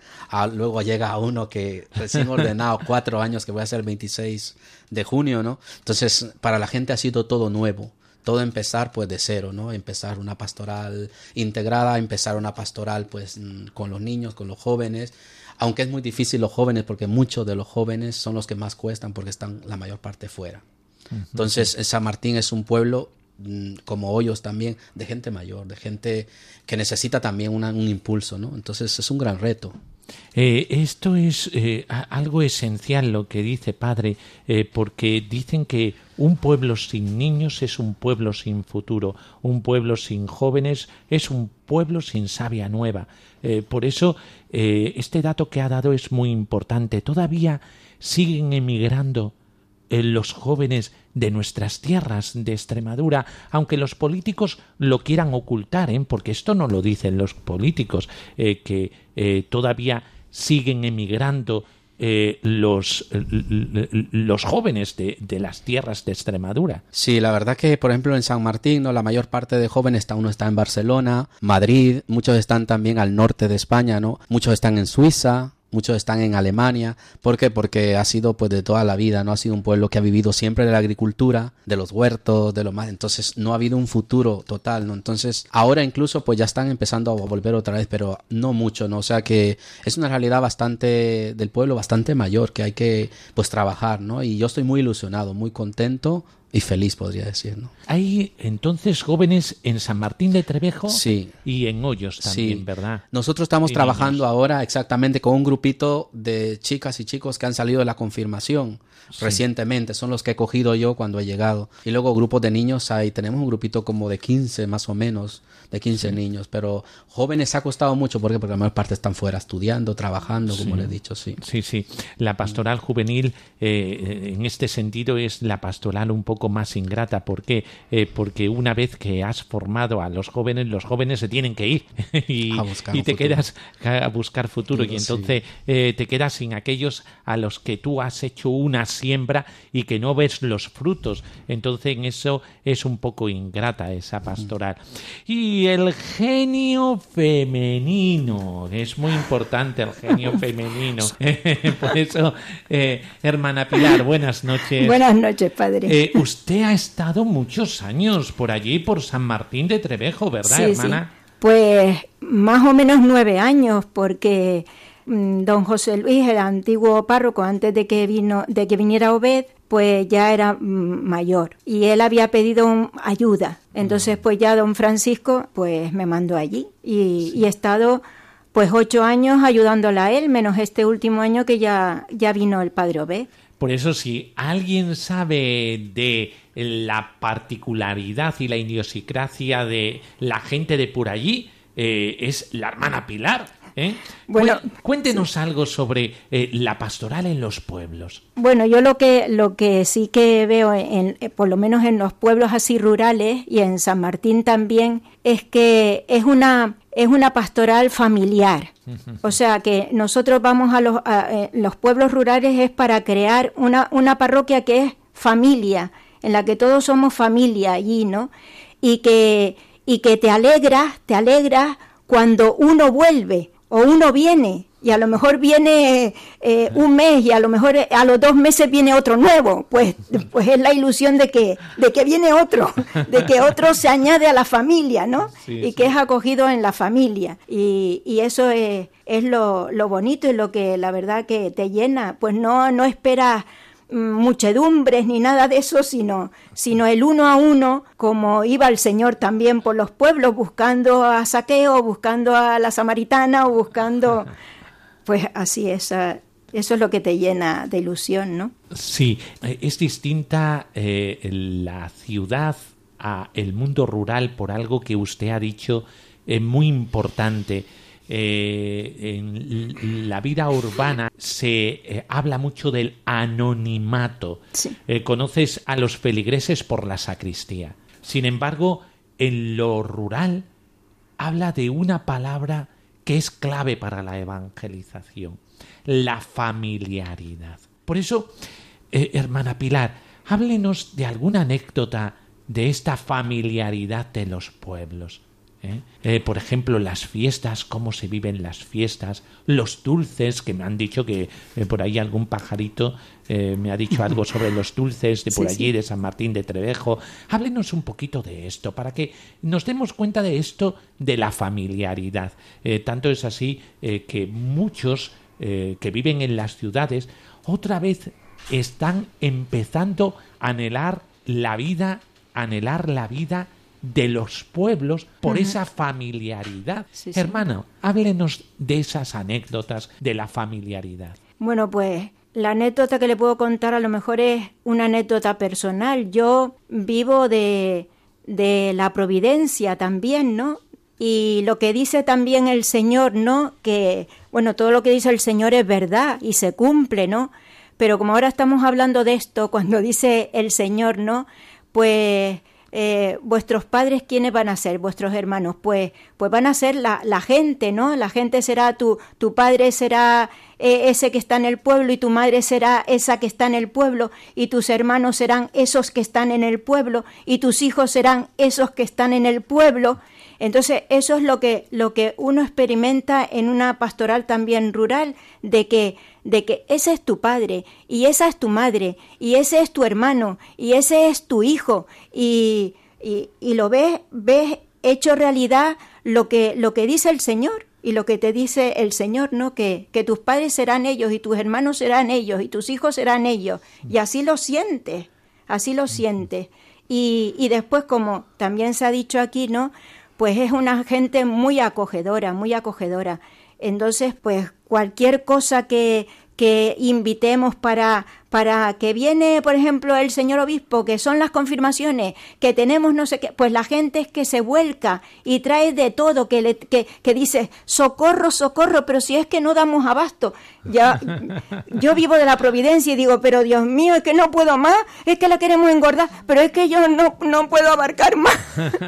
luego llega uno que recién ordenado cuatro años, que voy a ser el 26 de junio, ¿no? Entonces, para la gente ha sido todo nuevo todo empezar pues de cero, ¿no? Empezar una pastoral integrada, empezar una pastoral pues mm, con los niños, con los jóvenes, aunque es muy difícil los jóvenes porque muchos de los jóvenes son los que más cuestan porque están la mayor parte fuera. Entonces, San Martín es un pueblo Mm, como hoyos también de gente mayor, de gente que necesita también un impulso, ¿no? Entonces es un gran reto. Eh, esto es eh, algo esencial lo que dice padre, eh, porque dicen que un pueblo sin niños es un pueblo sin futuro, un pueblo sin jóvenes es un pueblo sin savia nueva. por eso este dato que ha dado es muy importante. Todavía siguen emigrando los jóvenes de nuestras tierras de Extremadura, aunque los políticos lo quieran ocultar, ¿eh? porque esto no lo dicen los políticos, eh, que eh, todavía siguen emigrando los, los jóvenes de, de, las tierras de Extremadura. Sí, la verdad que, por ejemplo, en San Martín, ¿no? la mayor parte de jóvenes está, uno está en Barcelona, Madrid, muchos están también al norte de España, ¿no? Muchos están en Suiza, muchos están en Alemania. ¿Por qué? Porque ha sido pues de toda la vida, no ha sido un pueblo que ha vivido siempre de la agricultura, de los huertos, de lo más. Entonces no ha habido un futuro total, ¿no? Entonces ahora incluso pues ya están empezando a volver otra vez, pero no mucho, ¿no? O sea que es una realidad bastante del pueblo, bastante mayor que hay que pues trabajar, ¿no? Y yo estoy muy ilusionado, muy contento y feliz, podría decir. ¿no? Hay entonces jóvenes en San Martín de Trevejo y en Hoyos también, ¿verdad? Nosotros estamos trabajando ahora exactamente con un grupito de chicas y chicos que han salido de la confirmación recientemente. Son los que he cogido yo cuando he llegado. Y luego grupos de niños, ahí tenemos un grupito como de 15 más o menos, de 15 niños. Pero jóvenes ha costado mucho porque, porque la mayor parte están fuera estudiando, trabajando, como les he dicho, sí. Sí, sí. La pastoral juvenil eh, en este sentido es la pastoral un poco más ingrata. ¿Por qué? Eh, porque una vez que has formado a los jóvenes, los jóvenes se tienen que ir y, y te quedas a buscar futuro y entonces eh, te quedas sin aquellos a los que tú has hecho una siembra y que no ves los frutos. Entonces en eso es un poco ingrata esa pastoral. Y el genio femenino, es muy importante el genio femenino. Por eso, eh, hermana Pilar, buenas noches. Buenas noches, padre usted ha estado muchos años por allí, por San Martín de Trevejo, ¿verdad, hermana? Pues más o menos nueve años, porque mm, don José Luis, el antiguo párroco, antes de que vino, de que viniera Obed, pues ya era mm, mayor y él había pedido ayuda. Entonces, pues ya don Francisco, pues me mandó allí y, y he estado pues ocho años ayudándola a él, menos este último año que ya, ya vino el padre Obed. Por eso, si alguien sabe de la particularidad y la idiosincrasia de la gente de por allí, eh, es la hermana Pilar. ¿Eh? Bueno, cuéntenos algo sobre eh, la pastoral en los pueblos. Bueno, yo lo que lo que sí que veo, en, por lo menos en los pueblos así rurales y en San Martín también, es que es una es una pastoral familiar. O sea que nosotros vamos a los, eh, los pueblos rurales es para crear una, una parroquia que es familia, en la que todos somos familia allí, ¿no? Y que, y que te alegras, te alegras cuando uno vuelve o uno viene y a lo mejor viene eh, un mes y a lo mejor eh, a los dos meses viene otro nuevo, pues, pues es la ilusión de que, de que viene otro, de que otro se añade a la familia, ¿no? y que es acogido en la familia. Y, y eso es, es lo, lo, bonito y lo que la verdad que te llena, pues no, no esperas muchedumbres ni nada de eso, sino, sino el uno a uno, como iba el Señor también por los pueblos buscando a Saqueo, buscando a la samaritana o buscando pues así es, eso es lo que te llena de ilusión, ¿no? Sí, eh, es distinta eh, la ciudad a el mundo rural por algo que usted ha dicho eh, muy importante. Eh, en la vida urbana se eh, habla mucho del anonimato. conoces a los feligreses por la sacristía. Sin embargo, en lo rural habla de una palabra que es clave para la evangelización, la familiaridad. Por eso, hermana Pilar, háblenos de alguna anécdota de esta familiaridad de los pueblos. ¿Eh? Eh, por ejemplo, las fiestas, cómo se viven las fiestas, los dulces, que me han dicho que eh, por ahí algún pajarito me ha dicho algo sobre los dulces de por allí, de San Martín de Trevejo. Háblenos un poquito de esto, para que nos demos cuenta de esto, de la familiaridad. tanto es así que muchos que viven en las ciudades, otra vez están empezando a anhelar la vida, anhelar la vida de los pueblos por esa familiaridad. Hermano, háblenos de esas anécdotas de la familiaridad. Bueno, pues la anécdota que le puedo contar a lo mejor es una anécdota personal. Yo vivo de, de la providencia también, ¿no? Y lo que dice también el Señor, ¿no? Que, bueno, todo lo que dice el Señor es verdad y se cumple, ¿no? Pero como ahora estamos hablando de esto, cuando dice el Señor, ¿no? Pues eh, vuestros padres, ¿quiénes van a ser? Vuestros hermanos, pues, pues van a ser la, la gente, ¿no? La gente será tu, tu padre será eh, ese que está en el pueblo y tu madre será esa que está en el pueblo y tus hermanos serán esos que están en el pueblo y tus hijos serán esos que están en el pueblo. Entonces, eso es lo que, lo que uno experimenta en una pastoral también rural, de que de que ese es tu padre y esa es tu madre y ese es tu hermano y ese es tu hijo y, y, lo ves, ves hecho realidad lo que, lo que dice el Señor y lo que te dice el Señor, ¿no? Que, que tus padres serán ellos y tus hermanos serán ellos y tus hijos serán ellos y así lo sientes, así lo sientes. Y, y después, como también se ha dicho aquí, ¿no? Pues es una gente muy acogedora, muy acogedora. Entonces, pues cualquier cosa que, que invitemos para, para que viene, por ejemplo, el señor obispo, que son las confirmaciones, que tenemos no sé qué, pues la gente es que se vuelca y trae de todo, que, le, que, que dice, socorro, socorro, pero si es que no damos abasto. Ya, yo vivo de la providencia y digo, pero Dios mío, es que no puedo más, es que la queremos engordar, pero es que yo no, no puedo abarcar más,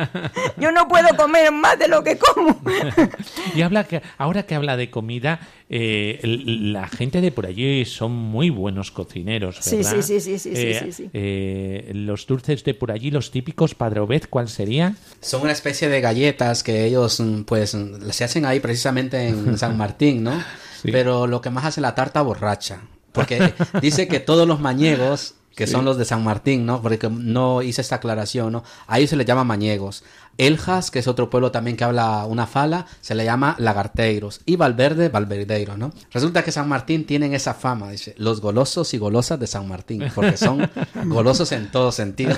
yo no puedo comer más de lo que como. y habla que, ahora que habla de comida, eh, la gente de por allí son muy buenos cocineros, ¿verdad? Sí, sí, sí, sí, sí, sí, eh, los dulces de por allí, los típicos, Padre Obed, ¿cuál sería? Son una especie de galletas que ellos, mm, pues, se hacen ahí precisamente en San Martín, ¿no? Pero lo que más hace la tarta borracha. Porque dice que todos los mañegos que son los de San Martín, ¿no? Porque no hice esta aclaración, ¿no? Ahí se le llama mañegos. Eljas, que es otro pueblo también que habla una fala, se le llama lagarteiros. Y Valverde, valverdeiro, ¿no? Resulta que San Martín tienen esa fama, dice, los golosos y golosas de San Martín, porque son golosos en todo sentido.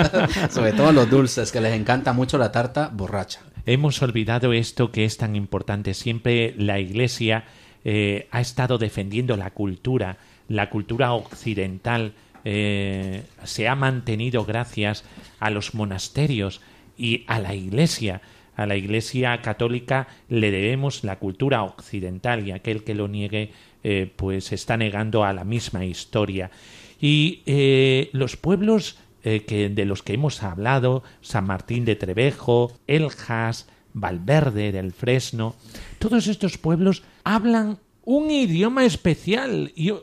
Sobre todo los dulces, que les encanta mucho la tarta borracha. Hemos olvidado esto que es tan importante. Siempre la Iglesia eh, ha estado defendiendo la cultura, la cultura occidental, eh, se ha mantenido gracias a los monasterios y a la Iglesia. A la Iglesia católica le debemos la cultura occidental y aquel que lo niegue eh, pues está negando a la misma historia. Y eh, los pueblos que, de los que hemos hablado, San Martín de Trevejo, Eljas, Valverde del Fresno, todos estos pueblos hablan un idioma especial. Yo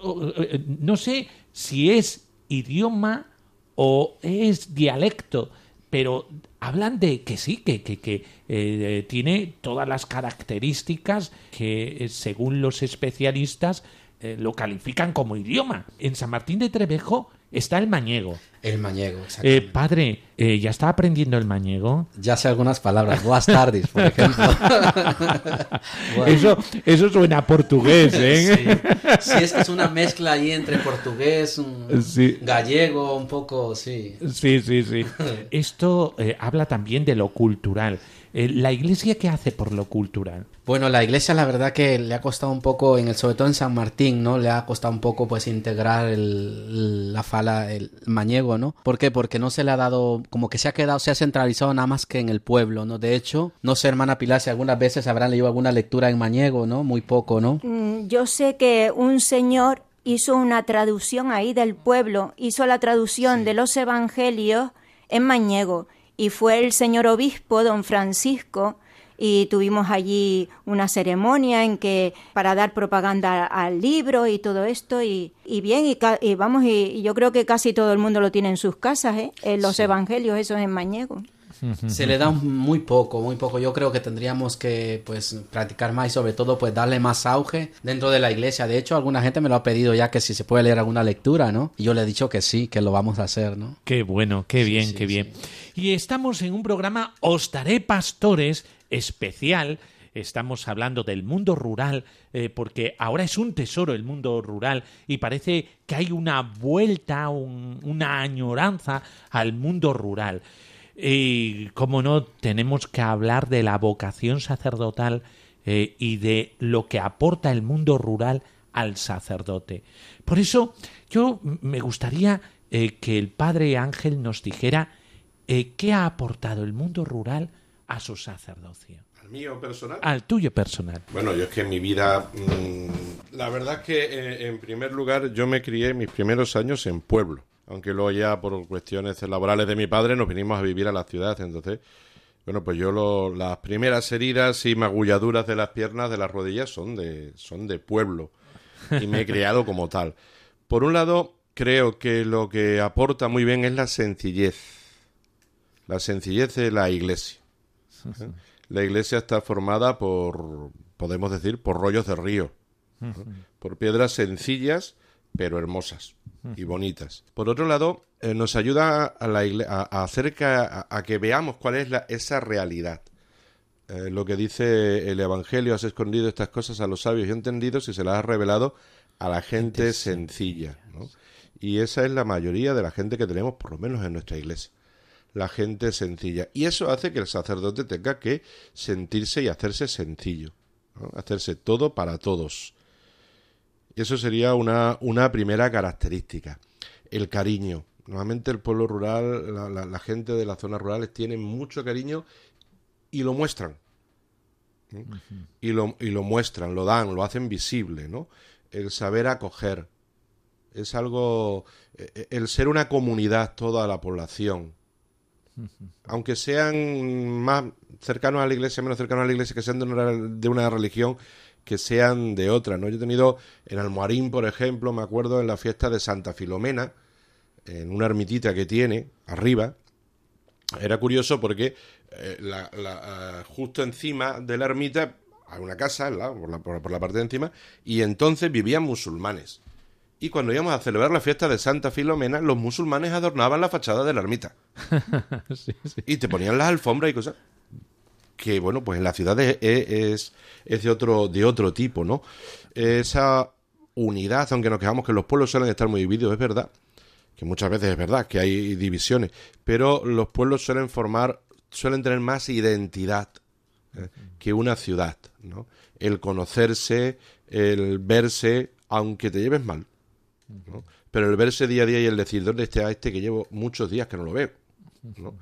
no sé si es idioma o es dialecto, pero hablan de que sí, que, que, eh, tiene todas las características que, eh, según los especialistas, eh, lo califican como idioma. En San Martín de Trevejo está el mañego. El mañego, eh, padre, eh, ¿ya está aprendiendo el mañego? Ya sé algunas palabras. Buenas tardes, por ejemplo. eso, eso suena a portugués, ¿eh? Sí. es que es una mezcla ahí entre portugués, gallego, un poco, sí. Sí, sí, sí. Esto eh, habla también de lo cultural. Eh, ¿La iglesia qué hace por lo cultural? Bueno, la iglesia la verdad que le ha costado un poco, en el, sobre todo en San Martín, ¿no? Le ha costado un poco pues integrar la, jala el mañego, ¿no? ¿Por qué? Porque no se le ha dado, como que se ha quedado, se ha centralizado nada más que en el pueblo, ¿no? De hecho, no sé, hermana Pilar, si algunas veces habrán leído alguna lectura en mañego, ¿no? Muy poco, ¿no? Mm, yo sé que un señor hizo una traducción ahí del pueblo, hizo la traducción de los evangelios en mañego y fue el señor obispo, don Francisco, y tuvimos allí una ceremonia en que para dar propaganda al libro y todo esto y, bien y, vamos y, yo creo que casi todo el mundo lo tiene en sus casas ¿eh? en los evangelios esos en mañego se le da muy poco, muy poco. Yo creo que tendríamos que pues practicar más y sobre todo pues darle más auge dentro de la iglesia. De hecho, alguna gente me lo ha pedido ya que si se puede leer alguna lectura, ¿no? Y yo le he dicho que sí, que lo vamos a hacer, ¿no? Qué bueno, qué bien, qué bien. Y estamos en un programa Os daré pastores especial estamos hablando del mundo rural, eh, porque ahora es un tesoro el mundo rural y parece que hay una vuelta, una añoranza al mundo rural. Y, como no, tenemos que hablar de la vocación sacerdotal eh, y de lo que aporta el mundo rural al sacerdote. Por eso, yo me gustaría eh, que el padre Ángel nos dijera eh, qué ha aportado el mundo rural a su sacerdocio. ¿Al mío personal? Al tuyo personal. Bueno, yo es que en mi vida, mm, la verdad es que en primer lugar yo me crié mis primeros años en pueblo aunque luego ya por cuestiones laborales de mi padre nos vinimos a vivir a la ciudad, entonces, bueno, pues yo lo, las primeras heridas y magulladuras de las piernas, de las rodillas, son de, son de pueblo y me he criado como tal. Por un lado, creo que lo que aporta muy bien es la sencillez, la sencillez de la iglesia. ¿eh? La iglesia está formada por, podemos decir, por rollos de río, por piedras sencillas pero hermosas y bonitas. Por otro lado, eh, nos ayuda a, la a, hacer que, a, que veamos cuál es la, esa realidad. Eh, lo que dice el Evangelio, has escondido estas cosas a los sabios y entendidos y se las has revelado a la gente sencilla. Y esa es la mayoría de la gente que tenemos, por lo menos en nuestra iglesia. La gente sencilla. Y eso hace que el sacerdote tenga que sentirse y hacerse sencillo. Hacerse todo para todos eso sería una, una primera característica. El cariño. Normalmente el pueblo rural, la, gente de las zonas rurales tienen mucho cariño y lo muestran. y, lo, y lo muestran, lo dan, lo hacen visible, ¿no? El saber acoger. Es algo. E, e, el ser una comunidad, toda la población. Aunque sean más cercanos a la iglesia, menos cercanos a la iglesia, que sean de una, de una religión, que sean de otra, ¿no? Yo he tenido en Almoharín, por ejemplo, me acuerdo en la fiesta de Santa Filomena, en una ermitita que tiene arriba, era curioso porque eh, la, eh, justo encima de la ermita hay una casa por, la, por, la, parte de encima y entonces vivían musulmanes. Y cuando íbamos a celebrar la fiesta de Santa Filomena, los musulmanes adornaban la fachada de la ermita. Y te ponían las alfombras y cosas que bueno, pues en la ciudad es, es, de, otro, de otro tipo, ¿no? Esa unidad, aunque nos quejamos que los pueblos suelen estar muy divididos, es verdad, que muchas veces es verdad que hay divisiones, pero los pueblos suelen formar, suelen tener más identidad ¿eh? que una ciudad, ¿no? El conocerse, el verse, aunque te lleves mal, ¿no? Pero el verse día a día y el decir, ¿dónde está este que llevo muchos días que no lo veo? ¿no?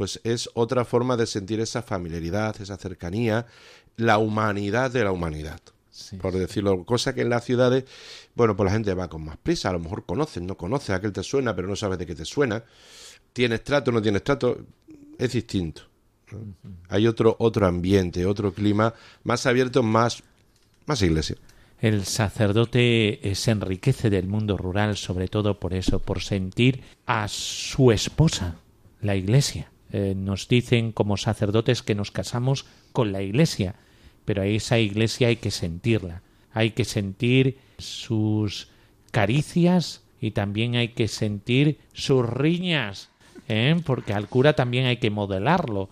Pues es otra forma de sentir esa familiaridad, esa cercanía, la humanidad de la humanidad. por decirlo, cosa que en las ciudades, bueno, pues la gente va con más prisa, a lo mejor conoces, no conoces, aquel te suena, pero no sabes de qué te suena, tienes trato, no tienes trato, es distinto. Hay otro, otro ambiente, otro clima más abierto, más, más iglesia. El sacerdote eh, se enriquece del mundo rural, sobre todo por eso, por sentir a su esposa, la iglesia. Eh, nos dicen como sacerdotes que nos casamos con la Iglesia, pero a esa Iglesia hay que sentirla, hay que sentir sus caricias y también hay que sentir sus riñas, ¿eh? porque al cura también hay que modelarlo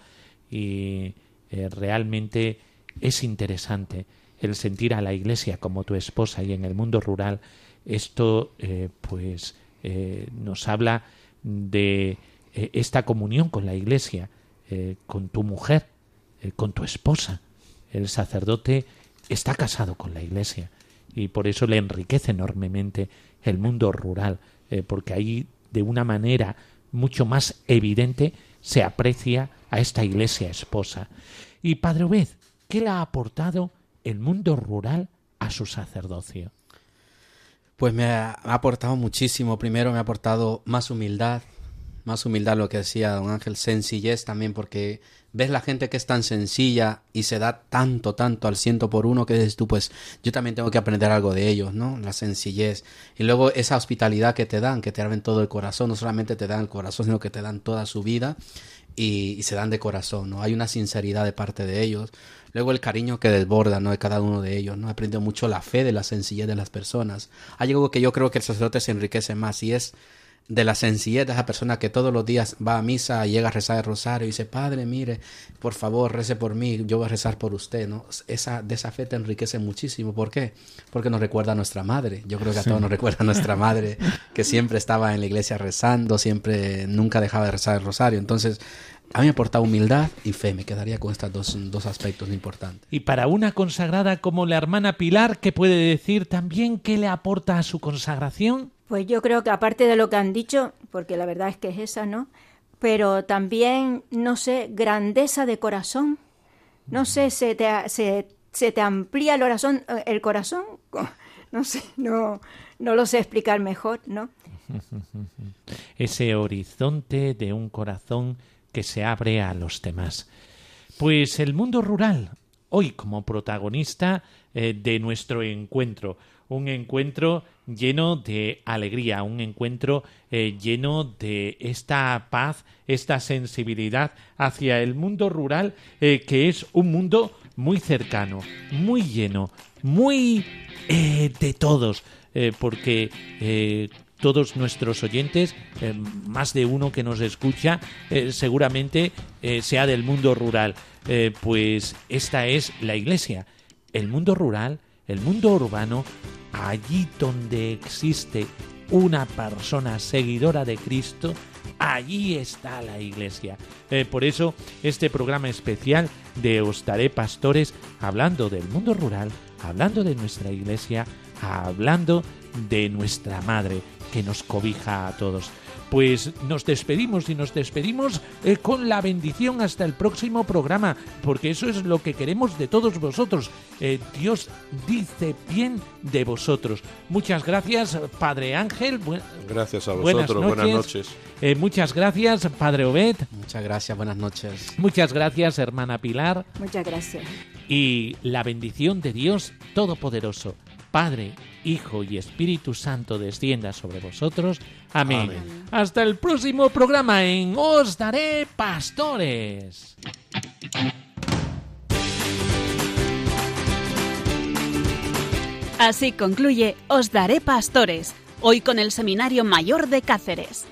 y eh, realmente es interesante el sentir a la Iglesia como tu esposa y en el mundo rural esto pues nos habla de eh, esta comunión con la Iglesia, eh, con tu mujer, eh, con tu esposa. El sacerdote está casado con la Iglesia y por eso le enriquece enormemente el mundo rural porque ahí de una manera mucho más evidente se aprecia a esta iglesia esposa. Y Padre Obed, ¿qué le ha aportado el mundo rural a su sacerdocio? Pues me ha, aportado muchísimo. Primero me ha aportado más humildad, más humildad lo que decía don Ángel, sencillez también, porque ves la gente que es tan sencilla y se da tanto, tanto al ciento por uno que dices tú, pues yo también tengo que aprender algo de ellos, ¿no? La sencillez. Y luego esa hospitalidad que te dan, que te abren todo el corazón, no solamente te dan el corazón, sino que te dan toda su vida y, se dan de corazón, ¿no? Hay una sinceridad de parte de ellos. Luego el cariño que desborda, ¿no? De cada uno de ellos, ¿no? Aprendido mucho la fe de la sencillez de las personas. Hay algo que yo creo que el sacerdote se enriquece más y es de la sencillez de esa persona que todos los días va a misa, llega a rezar el rosario y dice, Padre, mire, por favor, rece por mí, yo voy a rezar por usted, ¿no? Esa, de esa fe te enriquece muchísimo. ¿Por qué? Porque nos recuerda a nuestra madre. Yo creo que a todos nos recuerda a nuestra madre, que siempre estaba en la iglesia rezando, siempre, nunca dejaba de rezar el rosario. Entonces, a mí me aporta humildad y fe, me quedaría con estos dos, dos aspectos importantes. Y para una consagrada como la hermana Pilar, ¿qué puede decir también qué le aporta a su consagración? Pues yo creo que aparte de lo que han dicho, porque la verdad es que es esa, ¿no? Pero también, no sé, grandeza de corazón. No sé, se te, se, se te amplía el corazón, eh, el corazón. No sé, no, no lo sé explicar mejor, ¿no? Ese horizonte de un corazón que se abre a los demás. Pues el mundo rural, hoy como protagonista eh, de nuestro encuentro, un encuentro lleno de alegría, un encuentro eh, lleno de esta paz, esta sensibilidad hacia el mundo rural, eh, que es un mundo muy cercano, muy lleno, muy eh, de todos, porque todos nuestros oyentes, más de uno que nos escucha, seguramente sea del mundo rural. pues esta es la iglesia. El mundo rural, el mundo urbano allí donde existe una persona seguidora de Cristo, allí está la iglesia. Eh, por eso este programa especial de Os Pastores, hablando del mundo rural, hablando de nuestra iglesia, hablando de nuestra madre que nos cobija a todos pues nos despedimos y nos despedimos eh, con la bendición hasta el próximo programa, porque eso es lo que queremos de todos vosotros. Eh, Dios dice bien de vosotros. Muchas gracias, Padre Ángel. gracias a vosotros, buenas noches. Eh, muchas gracias, Padre Obed. Muchas gracias, buenas noches. Muchas gracias, hermana Pilar. Muchas gracias. Y la bendición de Dios Todopoderoso, Padre, Hijo y Espíritu Santo descienda sobre vosotros. Amén. Hasta el próximo programa en Os Daré Pastores. Así concluye Os Daré Pastores, hoy con el Seminario Mayor de Cáceres.